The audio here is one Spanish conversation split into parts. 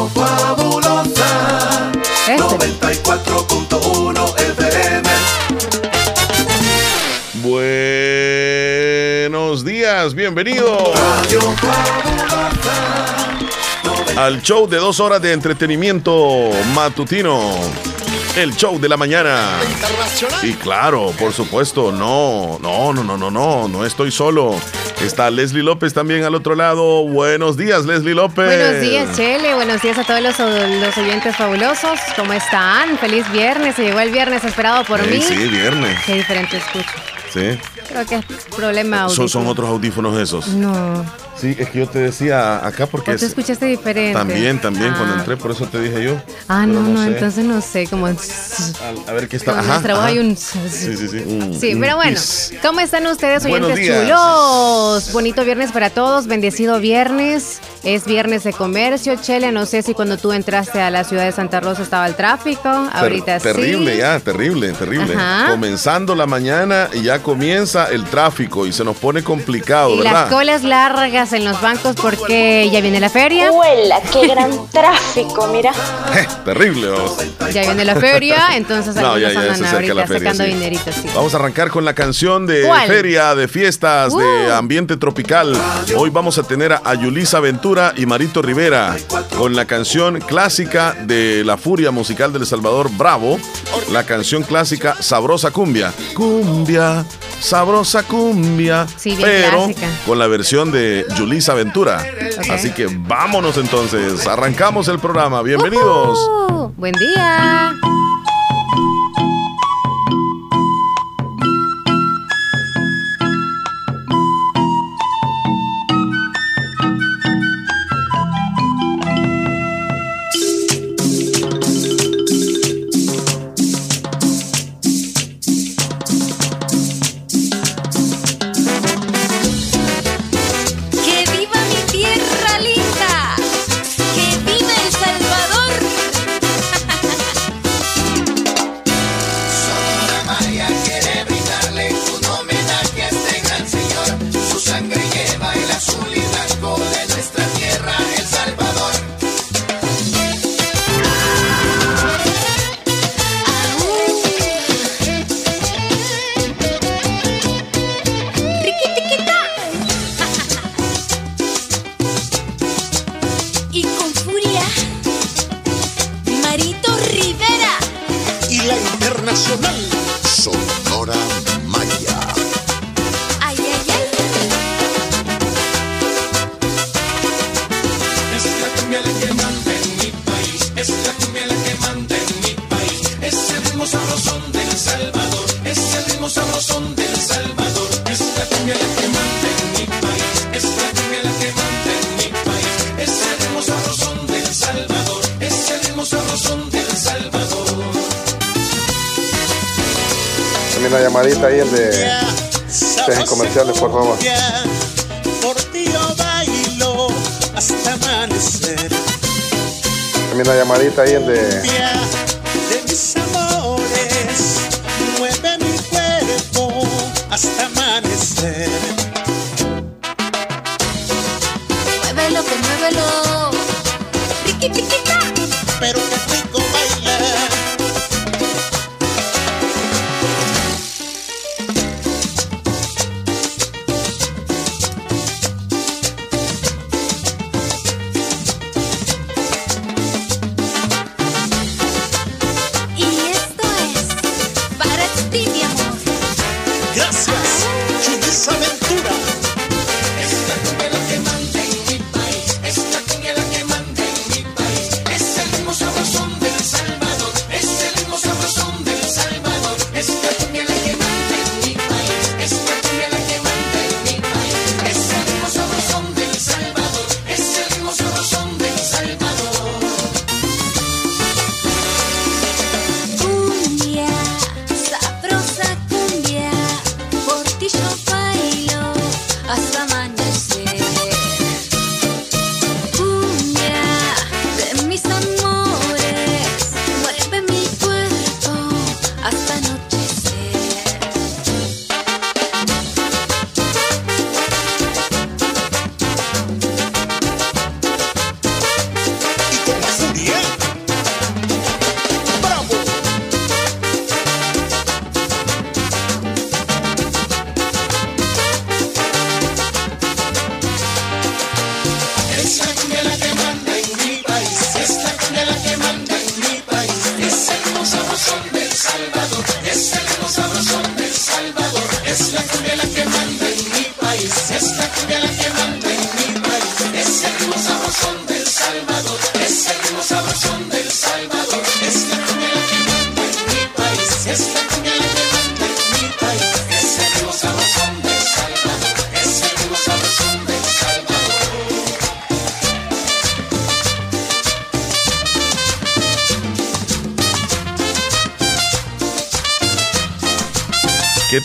Radio Fabulosa 94.1 FM. Buenos días, bienvenido Radio Fabulosa al show de dos horas de entretenimiento matutino. El show de la mañana. Y claro, por supuesto, no, no, no, no, no, no, no estoy solo. Está Leslie López también al otro lado. Buenos días, Leslie López. Buenos días, Chele. Buenos días a todos los, los oyentes fabulosos. ¿Cómo están? Feliz viernes. Se llegó el viernes esperado por mí. sí, viernes. Qué diferente escucho. Sí. Creo que es problema Son, son otros audífonos esos. No, Sí, es que yo te decía acá porque vos te es- escuchaste diferente. también, también cuando Ah. entré, por eso te dije yo. Ah, no, no, sé. entonces no sé, como... A, a ver qué está. Ajá, nuestra voz ajá. hay un... Sí, sí, sí. un- Sí, un pero bueno. ¿cómo están ustedes, oyentes días. chulos? Bonito viernes para todos, bendecido viernes. Es viernes de comercio, Chele. No sé si cuando tú entraste a la ciudad de Santa Rosa estaba el tráfico. Ter- Ahorita sí. Terrible ya, terrible, terrible. Ajá. Comenzando la mañana y ya comienza el tráfico y se nos pone complicado, Y ¿verdad? las colas largas en los bancos porque ya viene la feria. ¡Huela! ¡Qué gran tráfico! Mira. Eh, terrible. vamos. Ya viene la feria, entonces No, ya- ya se la feria, sacando sí. dineritos. Sí. Vamos a arrancar con la canción de ¿Cuál? feria, de fiestas, de Uh. ambiente tropical. Hoy vamos a tener a Yulisa Ventura y Marito Rivera con la canción clásica de la furia musical del Salvador Bravo, la canción clásica Sabrosa Cumbia. Cumbia, sabrosa cumbia. Sí, pero clásica. con la versión de Yulisa Ventura. Así que vámonos entonces, arrancamos el programa. Bienvenidos. Buen día. También una llamadita ahí el de De mis amores.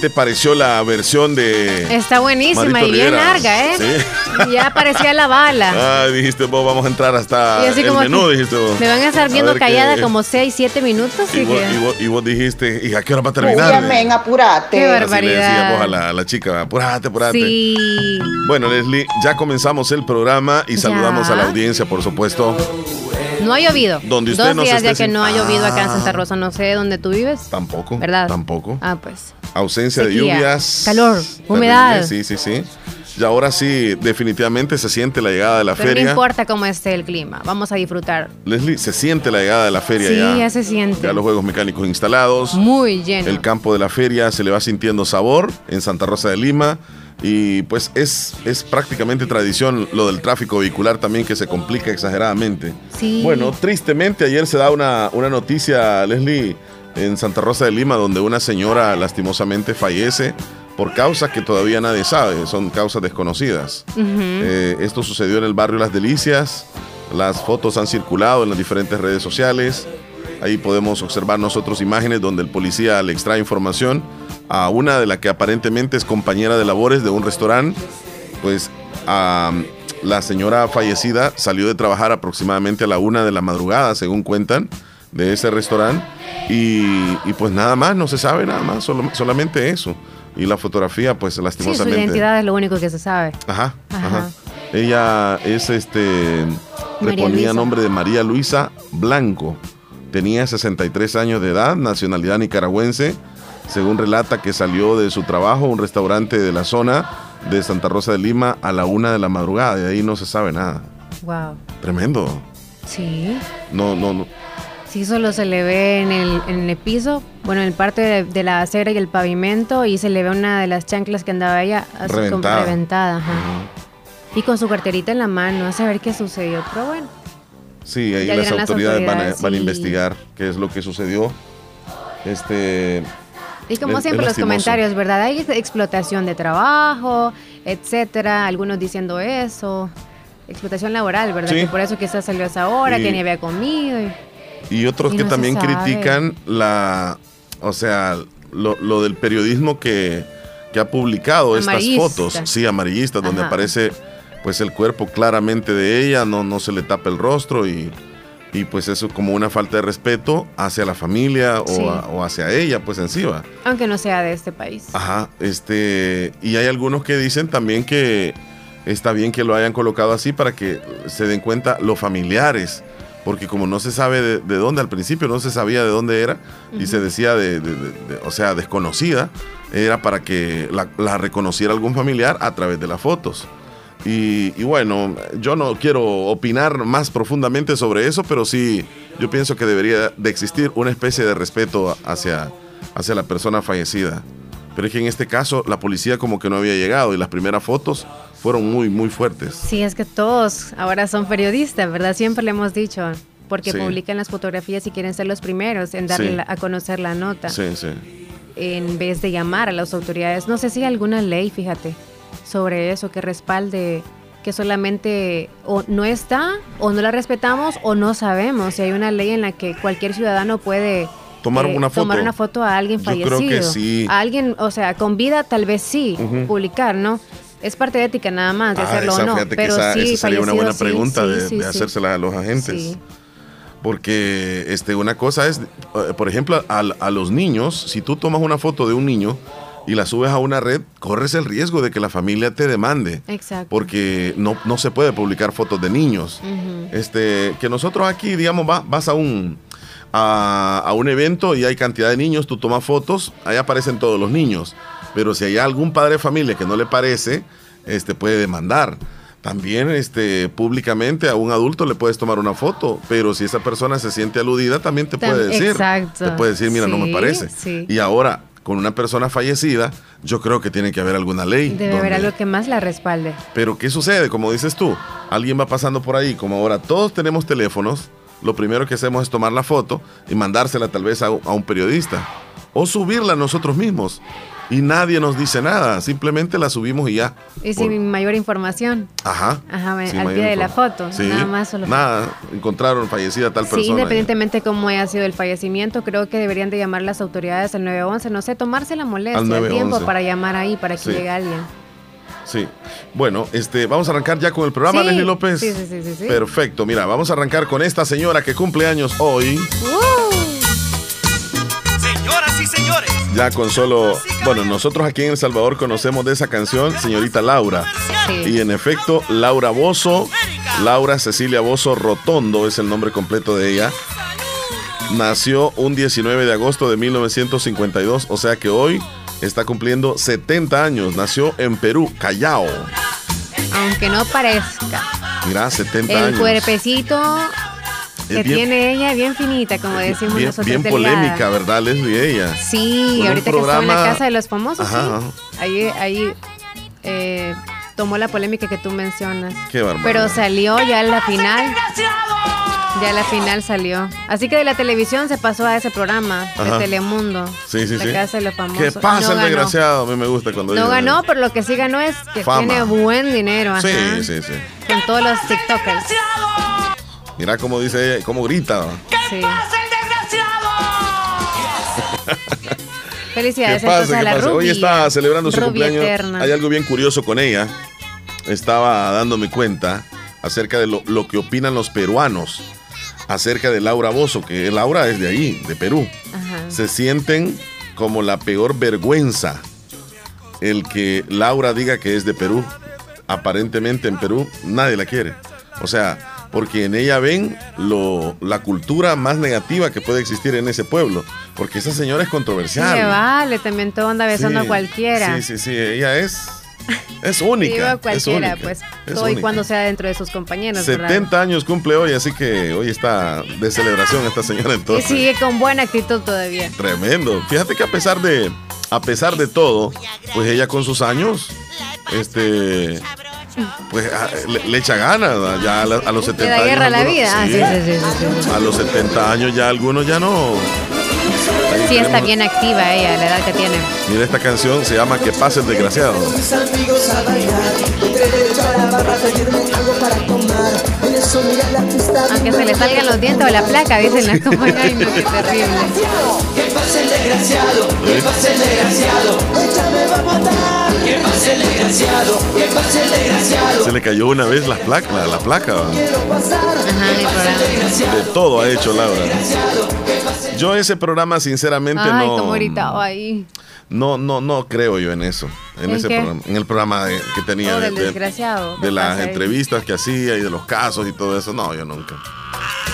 Te pareció la versión de... Está buenísima Marito y bien Rivera? larga, ¿eh? Sí. Ya parecía la bala. Ah, dijiste vos, vamos a entrar hasta y así el como menú, dijiste vos. me van a estar viendo ver callada qué- como 6, 7 minutos. Y Y vos, que- y vos- y vos dijiste, ¿y a qué hora va a terminar? Uy, amén, apurate. Qué Así le barbaridad. a la, a la chica, apurate, apurate. Sí. Bueno, Leslie, ya comenzamos el programa y Ya. saludamos a la audiencia, por supuesto. No ha llovido. Donde usted Dos nos días ya esté que no ha llovido acá en. Santa Rosa. No sé dónde tú vives. Tampoco. ¿Verdad? Tampoco. Ah, pues. Ausencia de lluvias. calor, humedad. Sí, sí, sí. Y ahora sí, definitivamente se siente la llegada de la Pero no feria. importa cómo esté el clima. Vamos a disfrutar. Leslie, se siente la llegada de la feria Sí, ya. ya se siente. Ya los juegos mecánicos instalados. Muy lleno. El campo de la feria se le va sintiendo sabor en Santa Rosa de Lima. Y pues es, es prácticamente tradición lo del tráfico vehicular también que se complica exageradamente. Sí. Bueno, tristemente ayer se da una, una noticia, Leslie, en Santa Rosa de Lima, donde una señora lastimosamente fallece por causas que todavía nadie sabe, son causas desconocidas. Eh, esto sucedió en el barrio Las Delicias. Las fotos han circulado en las diferentes redes sociales. Ahí podemos observar nosotros imágenes donde el policía le extrae información a una de la que aparentemente es compañera de labores de un restaurante. Pues a la señora fallecida salió de trabajar aproximadamente a la una de la madrugada, según cuentan, de ese restaurante. Y, y pues nada más, no se sabe nada más, solo- solamente eso. Y la fotografía, pues Sí, su lastimosamente. identidad es lo único que se sabe. Ajá, Ajá. ajá. Ella es este. Le María ponía Luisa. nombre de María Luisa Blanco. Tenía 63 años de edad, nacionalidad nicaragüense. Según relata que salió de su trabajo, un restaurante de la zona de Santa Rosa de Lima a la una de la madrugada. De ahí no se sabe nada. Wow. Tremendo. Sí. No, no, no. Sí, solo se le ve en el, en el piso, bueno, en parte de, de la acera y el pavimento, y se le ve una de las chanclas que andaba ella así como Reventada. reventada. ajá. Y con su carterita en la mano, a saber qué sucedió. Pero bueno, Sí, ahí las dirán las autoridades, van, a, autoridades, van a sí. investigar qué es lo que sucedió. Este. y como Es- siempre es los comentarios, ¿verdad? Hay ex- explotación de trabajo, etcétera, algunos diciendo eso. Explotación laboral, ¿verdad? Sí. Que por eso quizás salió a esa hora, Y- que ni había comido. y- Y otros Y que no también critican la, o sea, lo, lo del periodismo que, que ha publicado estas fotos, sí, amarillistas, donde aparece pues el cuerpo claramente de ella, no, no se le tapa el rostro y, y pues eso como una falta de respeto hacia la familia o, Sí. a- o hacia ella, pues encima. Aunque no sea de este país. Ajá, este, y hay algunos que dicen también que está bien que lo hayan colocado así para que se den cuenta los familiares, porque como no se sabe de, de dónde, al principio no se sabía de dónde era y se decía de, de- de- de- o sea, desconocida, era para que la, la reconociera algún familiar a través de las fotos. Y, y bueno, yo no quiero opinar más profundamente sobre eso, pero sí, yo pienso que debería de existir una especie de respeto hacia, hacia la persona fallecida. Pero es que en este caso la policía como que no había llegado y las primeras fotos fueron muy, muy fuertes. Sí, es que todos ahora son periodistas, ¿verdad? Siempre le hemos dicho, porque Sí. publican las fotografías y quieren ser los primeros en darle Sí. a conocer la nota, Sí, sí. en vez de llamar a las autoridades. No sé si hay alguna ley, fíjate, sobre eso que respalde que solamente o no está, o no la respetamos, o no sabemos si hay una ley en la que cualquier ciudadano puede Tomar eh, una foto. tomar una foto a alguien Yo fallecido. creo que sí. A alguien, o sea, con vida tal vez sí, publicar, ¿no? Es parte de ética nada más de Ah, hacerlo esa, o no. fíjate que pero esa, sí, esa sería una buena pregunta sí, de, sí, de sí. hacérsela a los agentes. Sí. Porque este, una cosa es, eh, por ejemplo, a, a los niños, si tú tomas una foto de un niño, y la subes a una red, corres el riesgo de que la familia te demande. Exacto. Porque no, no se puede publicar fotos de niños. Este, que nosotros aquí, digamos, va- vas a un, a, a un evento y hay cantidad de niños, tú tomas fotos, ahí aparecen todos los niños. Pero si hay algún padre de familia que no le parece, este puede demandar. También este, públicamente a un adulto le puedes tomar una foto, pero si esa persona se siente aludida, también te puede decir. exacto. Te puede decir, mira, no me parece. sí. Y ahora, con una persona fallecida, yo creo que tiene que haber alguna ley. Debe haber donde- algo que más la respalde. pero ¿qué sucede? Como dices tú, alguien va pasando por ahí, como ahora todos tenemos teléfonos, lo primero que hacemos es tomar la foto y mandársela tal vez a, a un periodista o subirla nosotros mismos. Y nadie nos dice nada, simplemente la subimos y ya. Y Por- sin mayor información. Ajá. Ajá, al pie de la foto, Sí, nada más solo- Nada, encontraron fallecida tal Sí, persona. independientemente cómo haya sido el fallecimiento, creo que deberían de llamar las autoridades al 911, no sé, tomarse la molestia, Al el 911. tiempo para llamar ahí, para que Sí. llegue alguien. Sí. Bueno, este, vamos a arrancar ya con el programa, Sí, Leslie López. sí, sí, sí, sí, sí. Perfecto. Mira, vamos a arrancar con esta señora que cumple años hoy. Señores, Ya con solo, bueno, nosotros aquí en El Salvador conocemos de esa canción, señorita Laura. Sí. Y en efecto, Laura Bozo, Laura Cecilia Bozo Rotondo es el nombre completo de ella. Nació un 19 de agosto de 1952, o sea que hoy está cumpliendo 70 años. Nació en Perú, Callao. Aunque no parezca. Mira, 70 El años. cuerpecito Es que bien- tiene ella, bien finita, como decimos bien, nosotros. bien delgada. polémica, ¿verdad, Leslie? Ella. Sí, Con ahorita que estuvo en la casa de los famosos, Ajá, sí. ajá. Ahí, ahí eh, tomó la polémica que tú mencionas. Qué barbaridad. Pero salió ya en la final. Ya la final salió. Así que de la televisión se pasó a ese programa Ajá. de Telemundo. Sí, sí, la sí. casa de los famosos. ¿Qué pasa No el ganó. desgraciado? A mí me gusta cuando No dicen ganó, eso. pero lo que sí ganó es que Fama. tiene buen dinero. Ajá, Sí, sí, sí. Con todos los TikTokers. Mira cómo dice ella, cómo grita. Sí. ¿Qué Felicidades entonces pasa? a ¿Qué la pasa? Ruby. Hoy está celebrando su cumpleaños. eterna. Hay algo bien curioso con ella. Estaba dándome cuenta acerca de lo, lo que opinan los peruanos acerca de Laura Bozo, que Laura es de ahí, de Perú. Ajá. Se sienten como la peor vergüenza el que Laura diga que es de Perú. Aparentemente en Perú nadie la quiere. O sea, porque en ella ven lo, la cultura más negativa que puede existir en ese pueblo. Porque esa señora es Sí, controversial. le vale, también todo anda besando Sí, a cualquiera. Sí, sí, sí, ella es es única. Digo es cualquiera, única, pues es todo y cuando sea dentro de sus compañeros. ¿verdad? 70 años cumple hoy, así que hoy está de celebración esta señora Y entonces. sigue con buena actitud todavía. Tremendo. Fíjate que a pesar de a pesar de todo, pues ella con sus años este pues a- le, le echa ganas, ¿verdad? ya a, la- a los 70 Le da años. guerra la vida. Ah, sí, sí, sí, sí, sí, sí. A los 70 años ya algunos ya no. Ahí Sí, está bien activa ella, la edad que tiene. Mira esta canción, se llama Que pase el desgraciado. Aunque se le salgan los dientes o la placa, dicen las compañeras. Ay, no, qué terrible. Que pase el desgraciado, que pase el desgraciado. Ella me va a matar. Que pase el desgraciado, que pase el desgraciado. Se le cayó una vez la placa, la, la placa. ¿va? Quiero pasar. Ajá. De todo ha hecho Laura. Yo ese programa sinceramente Ay, no, gritaba ahí. No no no creo yo en eso, en, ¿En ese qué? programa, en el programa de- que tenía Oh, de, del de- desgraciado. de ¿Qué las ahí? entrevistas que hacía y de los casos y todo eso. No, yo nunca.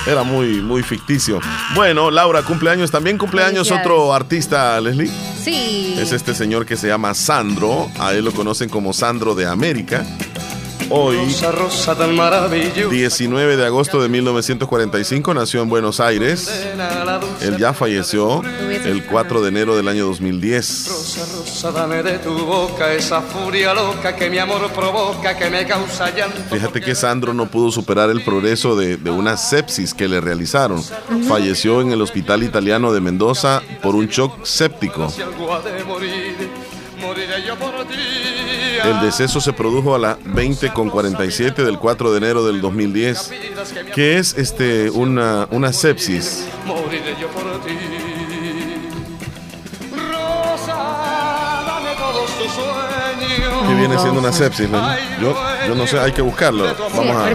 Era muy muy ficticio. Bueno, Laura cumpleaños, también cumpleaños otro artista, Leslie. Sí. Es este señor que se llama Sandro, a él lo conocen como Sandro de América. Hoy rosa, rosa tan maravillosa. 19 de agosto de 1945 nació en Buenos Aires. Él ya falleció el 4 de enero del año 2010. Rosa, rosa, dame de tu boca esa furia loca que mi amor provoca, que me causa llanto. Fíjate que Sandro no pudo superar el progreso de, de una sepsis que le realizaron. Falleció en el hospital italiano de Mendoza por un shock séptico. Si algo ha de morir, moriré yo por ti. El deceso se produjo a las 20.47 del 4 de enero del 2010, que es este, una, una sepsis. ¿Qué viene siendo una sepsis? no? Yo, yo no sé, hay que buscarlo. Vamos a,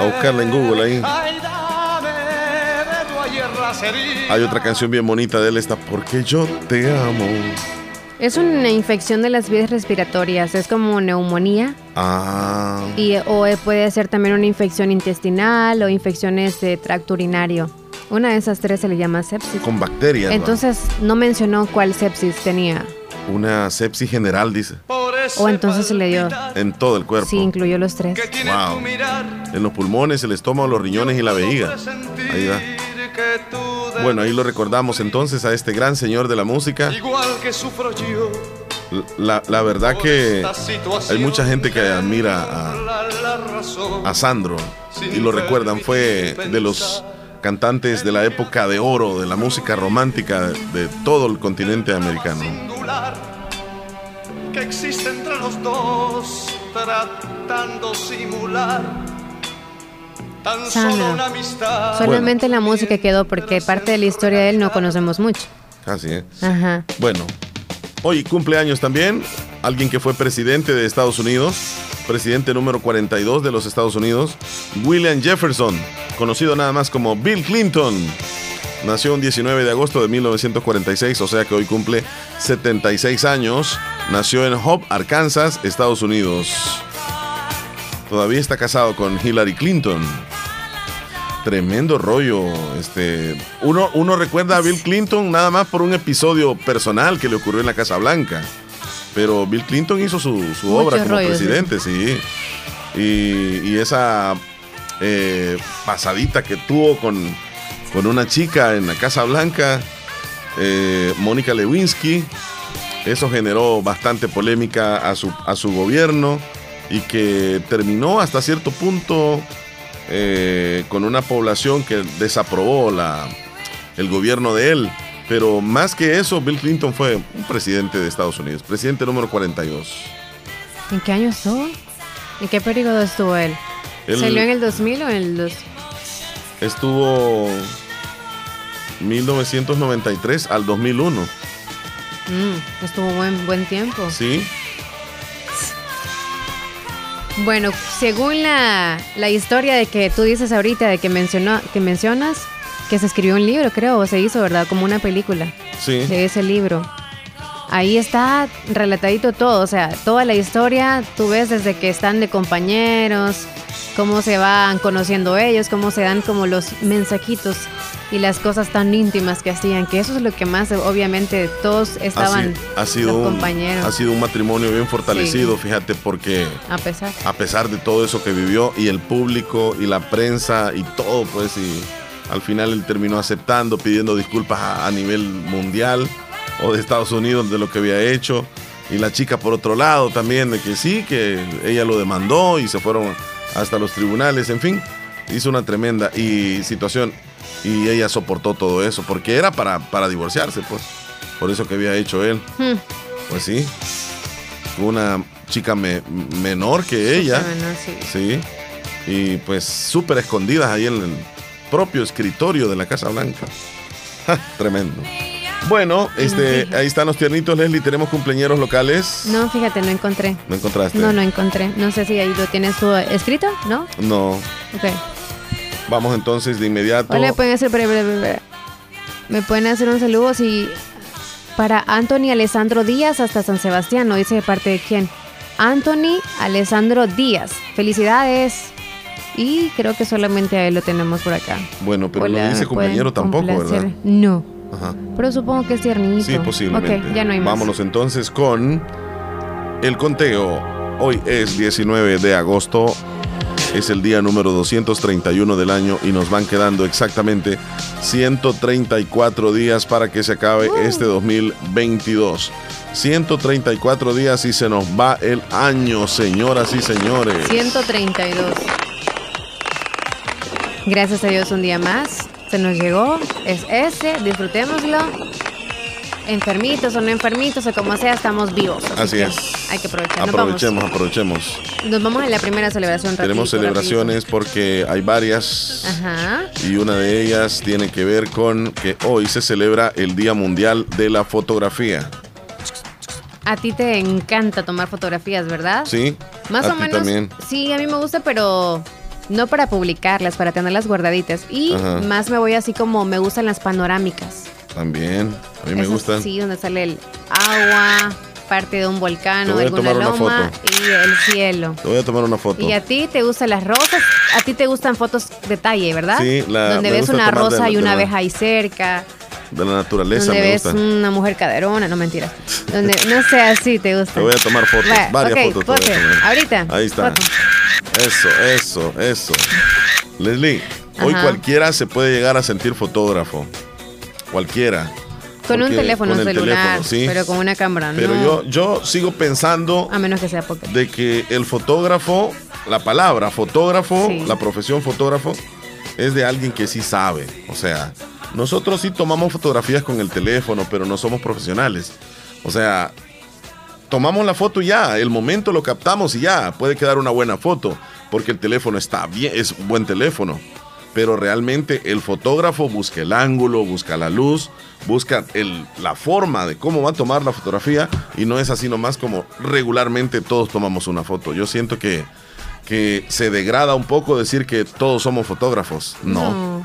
a buscarla en Google ahí. Hay otra canción bien bonita de él, esta Porque yo te amo. Es una infección de las vías respiratorias, es como neumonía. Ah. Y, o puede ser también una infección intestinal o infecciones de tracto urinario. Una de esas tres se le llama sepsis. Con bacterias. Entonces no mencionó cuál sepsis tenía. Una sepsis general, dice. O entonces se le dio. En todo el cuerpo. Sí, incluyó los tres. Wow. En los pulmones, el estómago, los riñones y la vejiga. Ahí va. Bueno, ahí lo recordamos entonces a este gran señor de la música. Igual que sufro yo. La, la verdad que hay mucha gente que admira a, Sandro y lo recuerdan. Fue de los cantantes de la época de oro de la música romántica de todo el continente americano. que existe entre los dos, tratando simular Solamente la música quedó porque parte de la historia de él no conocemos mucho. Así es. Ajá. Bueno, hoy cumpleaños también alguien que fue presidente de Estados Unidos, presidente número 42 de los Estados Unidos, William Jefferson, conocido nada más como Bill Clinton. Nació un 19 de agosto de 1946, o sea que hoy cumple 76 años. Nació en Hope, Arkansas, Estados Unidos. Todavía está casado con Hillary Clinton. Tremendo rollo. Este, uno, uno recuerda a Bill Clinton nada más por un episodio personal que le ocurrió en la Casa Blanca. Pero Bill Clinton hizo su, su obra como rollo, sí. presidente, sí. Y, y esa eh, pasadita que tuvo con, con una chica en la Casa Blanca, eh, Mónica Lewinsky, eso generó bastante polémica a su, a su gobierno y que terminó hasta cierto punto eh, con una población que desaprobó la, el gobierno de él. Pero más que eso, Bill Clinton fue un presidente de Estados Unidos, presidente número 42. ¿En qué año estuvo? ¿En qué periodo estuvo él? Él- ¿Salió en el 2000 o en el 2? Estuvo 1993 al 2001, Mm, estuvo buen, buen tiempo. ¿sí? Bueno, según la, la historia de que tú dices ahorita, de que, mencionó, que mencionas, que se escribió un libro, creo, o se hizo, ¿verdad? Como una película Sí. de ese libro. Ahí está relatadito todo, o sea, toda la historia, tú ves desde que están de compañeros, cómo se van conociendo ellos, cómo se dan como los mensajitos y las cosas tan íntimas que hacían, que eso es lo que más, obviamente, todos estaban ha, ha sido los un, compañeros, ha sido un matrimonio bien fortalecido, Sí. fíjate, porque a pesar. a pesar de todo eso que vivió y el público y la prensa y todo, pues, y al final él terminó aceptando, pidiendo disculpas a, a nivel mundial o de Estados Unidos de lo que había hecho. Y la chica por otro lado también, de que sí, que ella lo demandó y se fueron hasta los tribunales, en fin, hizo una tremenda y situación y ella soportó todo eso, porque era para, para divorciarse, pues, por eso que había hecho él. Hmm. Pues sí, una chica me- menor que ella. Sí. Sí. Y pues súper escondidas ahí en el propio escritorio de la Casa Blanca. Ja, Tremendo. Bueno, este, ahí están los tiernitos, Leslie. Tenemos cumpleaños locales. No, fíjate, no encontré. ¿No encontraste? No, no encontré. No sé si ahí lo tienes tú escrito, ¿no? No. Ok. Vamos entonces de inmediato. Hola, pueden hacer. Me pueden hacer un saludo si. Para Anthony Alessandro Díaz hasta San Sebastián, ¿no dice de parte de quién? Anthony Alessandro Díaz. Felicidades. Y creo que solamente a él lo tenemos por acá. Bueno, pero Hola, no dice ¿me compañero tampoco, complacer? ¿verdad? No. Ajá. Pero supongo que es tiernito. Sí, posiblemente. Ok, ya no hay más. Vámonos entonces con el conteo. Hoy es 19 de agosto. Es el día número 231 del año y nos van quedando exactamente 134 días para que se acabe este 2022. 134 días y se nos va el año, señoras y señores. 132. Gracias a Dios un día más. Se nos llegó. Es ese. Disfrutémoslo. Enfermitos o no enfermitos o como sea, estamos vivos. Así es. Hay que aprovechar. Nos Aprovechemos, aprovechemos. nos vamos a la primera celebración. Tenemos rapidito, celebraciones porque hay varias. Ajá. Y una de ellas tiene que ver con que hoy se celebra el Día Mundial de la Fotografía. A ti te encanta tomar fotografías, ¿verdad? ¿Sí? Más a o ti menos. también. Sí, a mí me gusta, pero no para publicarlas, para tenerlas guardaditas. Y Ajá. más me voy así como me gustan las panorámicas. También. A mí me Esos gustan. Sí, donde sale el agua, parte de un volcán a alguna tomar una loma foto. y el cielo. Te voy a tomar una foto. Y a ti te gustan las rosas, a ti te gustan fotos detalle, ¿verdad? Sí, la- donde ves una de rosa y de una abeja ahí cerca, De la naturaleza donde me ves gusta. una mujer caderona, no mentiras. Donde no sé así te gusta. Te voy a tomar fotos, Va, varias fotos. Ahorita. Ahí está. foto. Eso, eso, eso. Leslie, hoy cualquiera se puede llegar a sentir fotógrafo. Cualquiera. Con un teléfono con el celular, teléfono, sí. pero con una cámara, Pero no. yo, yo sigo pensando A menos que sea pocket. de que el fotógrafo, la palabra fotógrafo, Sí. la profesión fotógrafo, es de alguien que sí sabe. O sea, nosotros sí tomamos fotografías con el teléfono, pero no somos profesionales. O sea, tomamos la foto y ya, el momento lo captamos y ya, puede quedar una buena foto, porque el teléfono está bien, es un buen teléfono. Pero realmente el fotógrafo busca el ángulo, busca la luz, busca la forma de cómo va a tomar la fotografía y no es así nomás como regularmente todos tomamos una foto. Yo siento que, que se degrada un poco decir que todos somos fotógrafos. No.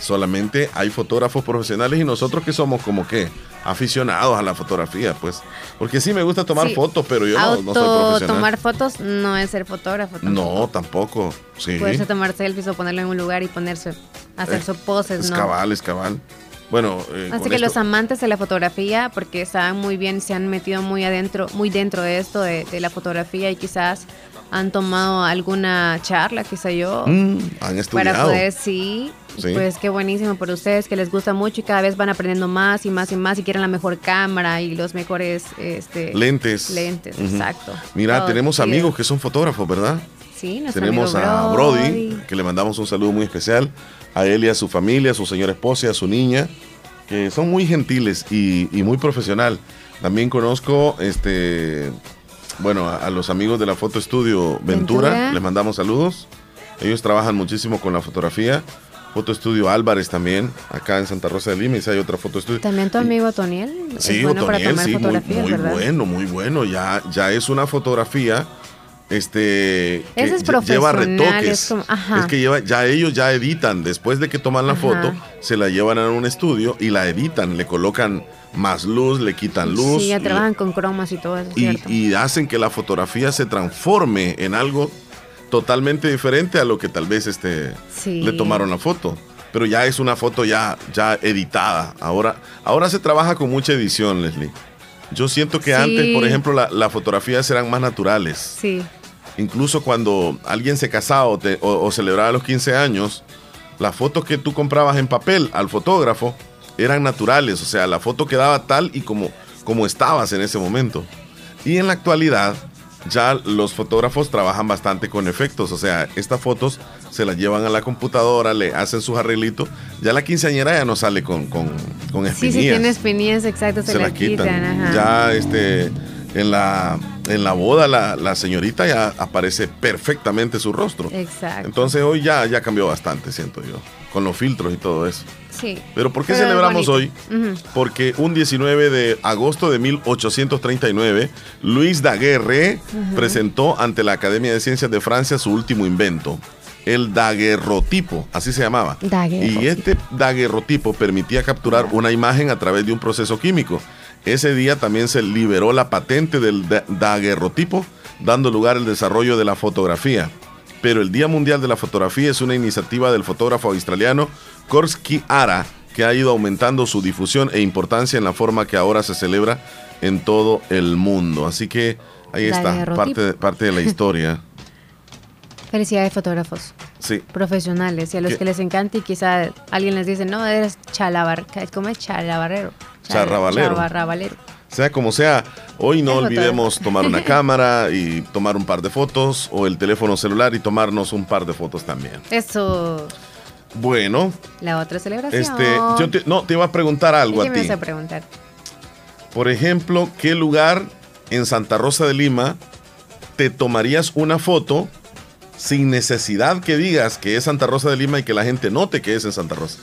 Solamente hay fotógrafos profesionales y nosotros que somos como que aficionados a la fotografía, pues. Porque sí me gusta tomar Sí. fotos, pero yo no, no soy profesional. tomar fotos no es ser fotógrafo. tampoco. No, tampoco. Sí. Puedes tomar selfies o ponerlo en un lugar y ponerse, hacer Eh, sus poses, Es ¿no? cabal, es cabal. Bueno, eh, Así que esto- los amantes de la fotografía, porque saben muy bien, se han metido muy adentro, muy dentro de esto de, de la fotografía y quizás han tomado alguna charla, qué sé yo, Mm, han estudiado. para poder, sí, Sí. pues qué buenísimo por ustedes que les gusta mucho y cada vez van aprendiendo más y más y más y quieren la mejor cámara y los mejores este, Lentes. Lentes, exacto. Mira, Todo tenemos amigos que son fotógrafos, ¿verdad? Sí, Tenemos amigo a Brody, que le mandamos un saludo muy especial, a él y a su familia, a su señora esposa a su niña, que son muy gentiles y, y muy profesional. También conozco, este, bueno, a, a los amigos de la Foto Estudio Ventura, Ventura. les mandamos saludos. Ellos trabajan muchísimo con la fotografía. Foto Estudio Álvarez también, acá en Santa Rosa de Lima, y si hay otra foto estudio. También tu amigo Toniel. Sí, bueno tomar sí, muy, muy bueno, muy bueno. Ya, ya es una fotografía. Este Ese es lleva retoques. es como- ajá. Es que lleva, ya ellos ya editan. Después de que toman la Ajá. foto, se la llevan a un estudio y la editan. Le colocan más luz, le quitan luz. Sí, ya trabajan con cromas y todo eso, y, y hacen que la fotografía se transforme en algo totalmente diferente a lo que tal vez este, Sí. le tomaron la foto. Pero ya es una foto ya, ya editada. Ahora, ahora se trabaja con mucha edición, Leslie. Yo siento que Sí. antes, por ejemplo, la- las fotografías eran más naturales. Sí. Incluso cuando alguien se casaba o, te- o- o celebraba los 15 años, las fotos que tú comprabas en papel al fotógrafo eran naturales. O sea, la foto quedaba tal y como, como estabas en ese momento. Y en la actualidad, ya los fotógrafos trabajan bastante con efectos. O sea, estas fotos se las llevan a la computadora, le hacen sus arreglitos. Ya la quinceañera ya no sale con, con, con Sí, espinillas si tiene espinillas, exacto, se, se la la quitan. ajá. Ya este en la en la boda la, la señorita ya aparece perfectamente su rostro. Exacto. Entonces hoy ya ya cambió bastante, siento yo, con los filtros y todo eso. sí. Pero ¿por qué Pero celebramos hoy? Porque un 19 de agosto de 1839, Luis Daguerre presentó ante la Academia de Ciencias de Francia su último invento, el daguerrotipo, así se llamaba. Daguerrotipo. Y este daguerrotipo permitía capturar una imagen a través de un proceso químico. Ese día también se liberó la patente del da- daguerrotipo, dando lugar al desarrollo de la fotografía. Pero el Día Mundial de la Fotografía es una iniciativa del fotógrafo australiano Korsky Ara, que ha ido aumentando su difusión e importancia en la forma que ahora se celebra en todo el mundo. Así que ahí está, parte, de- parte de la historia. Felicidades fotógrafos Sí. profesionales y a los ¿Qué? que les encanta y quizá alguien les dice, no, eres chalabar, ¿cómo es chalabarrero? Charrabalero. Charrabalero. Sea como sea, hoy no olvidemos tomar una cámara y tomar un par de fotos o el teléfono celular y tomarnos un par de fotos también. Eso, Bueno, la otra celebración. este, yo te, no, te iba a preguntar algo ¿Y qué a me ti. vas a preguntar? Por ejemplo, ¿qué lugar en Santa Rosa de Lima te tomarías una foto sin necesidad que digas que es Santa Rosa de Lima y que la gente note que es en Santa Rosa?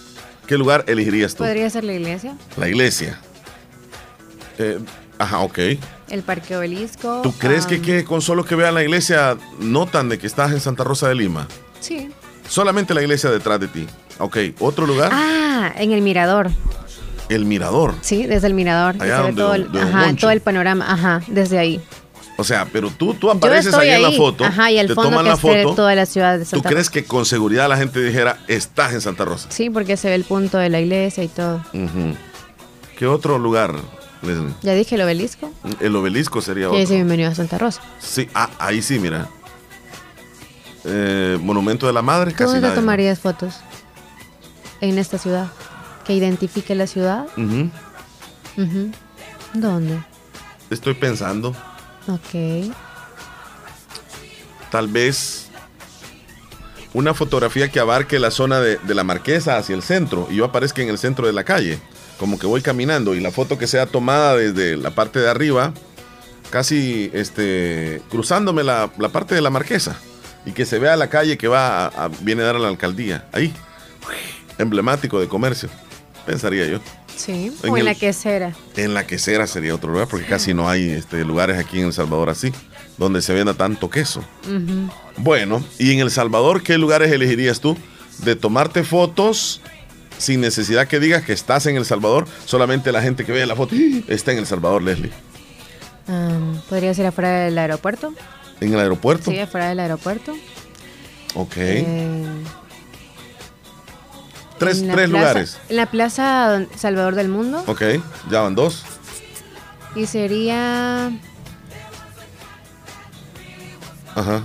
¿Qué lugar elegirías tú? ¿Podría ser la iglesia? La iglesia. Eh, ajá, ok. El Parque Obelisco. ¿Tú crees que, que con solo que vean la iglesia notan de que estás en Santa Rosa de Lima? Sí. Solamente la iglesia detrás de ti. Ok, ¿otro lugar? Ah, en el Mirador. El mirador. Sí, desde el mirador. Allá donde- todo, el, ajá, todo el panorama. Ajá, desde ahí. O sea, pero tú, tú apareces ahí, en la foto, Ajá, y el te fondo toman que la foto. toda la ciudad de ¿Tú Santa crees que con seguridad la gente dijera, estás en Santa Rosa? Sí, porque se ve el punto de la iglesia y todo. ¿Qué otro lugar, Leslie? Ya dije el obelisco. El obelisco sería otro. dice bienvenido a Santa Rosa. Sí, ah, ahí sí, mira. Eh, Monumento de la Madre, ¿Tú casi dónde nadie. tomarías fotos? En esta ciudad. Que identifique la ciudad. ¿Dónde? Estoy pensando, Ok. tal vez una fotografía que abarque la zona de, la marquesa hacia el centro y yo aparezca en el centro de la calle, como que voy caminando y la foto que sea tomada desde la parte de arriba, casi este, cruzándome la, la parte de la marquesa y que se vea la calle que va a, a- viene a dar a la alcaldía. Ahí, emblemático de comercio, pensaría yo. Sí. En o en el- la quesera. En la quesera sería otro lugar, porque casi no hay este, lugares aquí en El Salvador así, donde se venda tanto queso. Bueno, y en El Salvador, ¿qué lugares elegirías tú de tomarte fotos sin necesidad que digas que estás en El Salvador? Solamente la gente que ve la foto ¡Ah! está en El Salvador, Leslie. Am, ¿Podría ser afuera del aeropuerto? En el aeropuerto. Sí, afuera del aeropuerto. Ok. Eh, tres en tres plaza- lugares. En la Plaza Salvador del Mundo. Ok, ya van dos. Y sería. Ajá.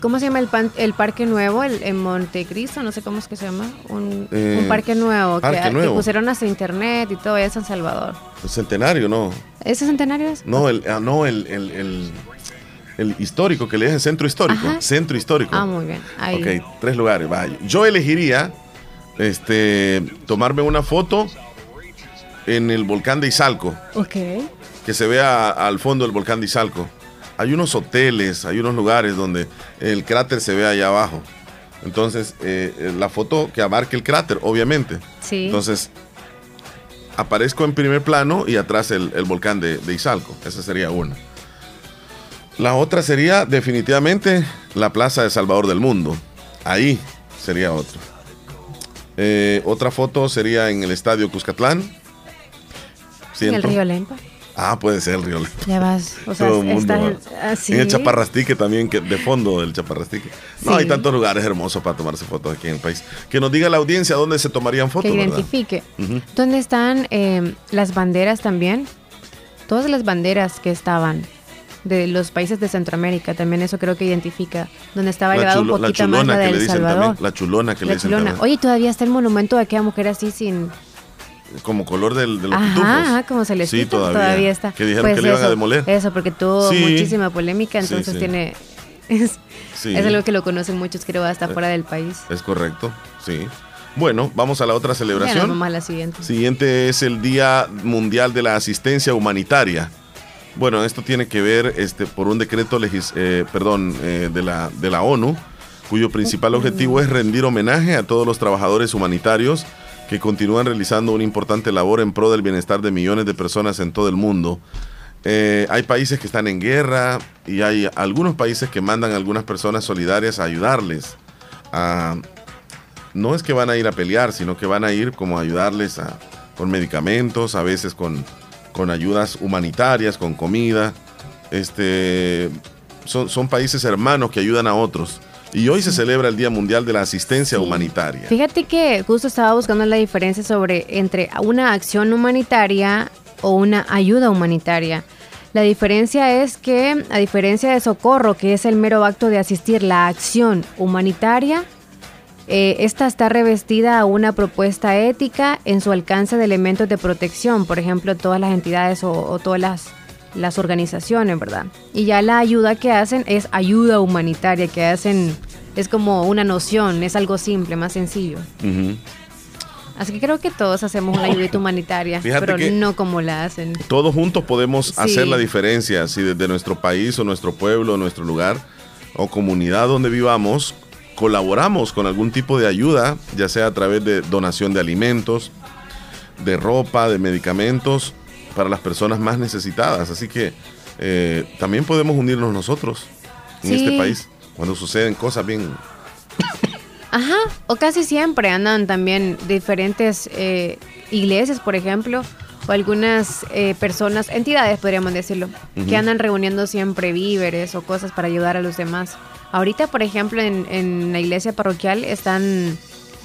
¿Cómo se llama el, pan- el parque nuevo? El, en Montecristo, no sé cómo es que se llama. Un, Eh, un parque nuevo. parque que, pusieron hasta internet y todo allá en San Salvador. El centenario, no. ¿Ese centenario es? No, el, ah, no, el, el, el- el histórico, que le dicen centro histórico. Ajá. Centro histórico. Ah, muy bien. Ahí. Ok, tres lugares. Vaya. Yo elegiría este, tomarme una foto en el volcán de Izalco, Ok. que se vea al fondo del volcán de Izalco. Hay unos hoteles, hay unos lugares donde el cráter se ve allá abajo. Entonces, eh, eh, la foto que abarque el cráter, obviamente. Sí. Entonces, aparezco en primer plano y atrás el, el volcán de, de Izalco. Esa sería una. La otra sería definitivamente la Plaza de Salvador del Mundo. Ahí sería otra. Eh, otra foto sería en el Estadio Cuscatlán. en el río Lempa. Ah, puede ser el Río Lempa. Ya vas. O sea, Todo el mundo estás así. En el Chaparrastique también, que de fondo del Chaparrastique. No, Sí. hay tantos lugares hermosos para tomarse fotos aquí en el país. Que nos diga la audiencia dónde se tomarían Que fotos, ¿verdad? identifique. ¿Dónde están eh, las banderas también? Todas las banderas que estaban de los países de Centroamérica, también eso creo que identifica. Donde estaba La, elevado chulo- un la poquito más la que le del dicen Salvador. también. La chulona que le La dicen chulona. también. Oye, todavía está el monumento de aquella mujer así sin... Como color del, de los Ajá, pitufos. ajá, como se les Sí, todavía. está. Que dijeron Pues que le iban a eso, demoler. Eso, porque tuvo Sí. muchísima polémica, Sí, entonces sí. tiene... Es, Sí. es algo que lo conocen muchos, creo, hasta fuera del país. Es correcto, sí. Bueno, vamos a la otra celebración. vamos a la siguiente. Siguiente es el Día Mundial de la Asistencia Humanitaria. Bueno, esto tiene que ver este, por un decreto legis- eh, perdón, eh, de, la, de la ONU, cuyo principal objetivo es rendir homenaje a todos los trabajadores humanitarios que continúan realizando una importante labor en pro del bienestar de millones de personas en todo el mundo. Eh, hay países que están en guerra y hay algunos países que mandan a algunas personas solidarias a ayudarles. no es que van a ir a pelear, sino que van a ir como a ayudarles con medicamentos, a veces con, con ayudas humanitarias, con comida. Este, son, son países hermanos que ayudan a otros. Y hoy se celebra el Día Mundial de la Asistencia Humanitaria. Fíjate que justo estaba buscando la diferencia sobre entre una acción humanitaria o una ayuda humanitaria. La diferencia es que, a diferencia de socorro, que es el mero acto de asistir, la acción humanitaria, eh, esta está revestida a una propuesta ética en su alcance de elementos de protección, por ejemplo, todas las entidades o, o todas las, las organizaciones, ¿verdad? Y ya la ayuda que hacen es ayuda humanitaria, que hacen, es como una noción, es algo simple, más sencillo. Así que creo que todos hacemos una ayuda humanitaria, Fíjate pero no como la hacen. Todos juntos podemos Sí. hacer la diferencia, si desde nuestro país o nuestro pueblo, nuestro lugar o comunidad donde vivamos, colaboramos con algún tipo de ayuda, ya sea a través de donación de alimentos, de ropa, de medicamentos, para las personas más necesitadas. Así que eh, también podemos unirnos nosotros en Sí. este país cuando suceden cosas bien Ajá, o casi siempre andan también diferentes eh, iglesias, por ejemplo, o algunas eh, personas, entidades podríamos decirlo, que andan reuniendo siempre víveres o cosas para ayudar a los demás. Ahorita, por ejemplo, en, en la iglesia parroquial están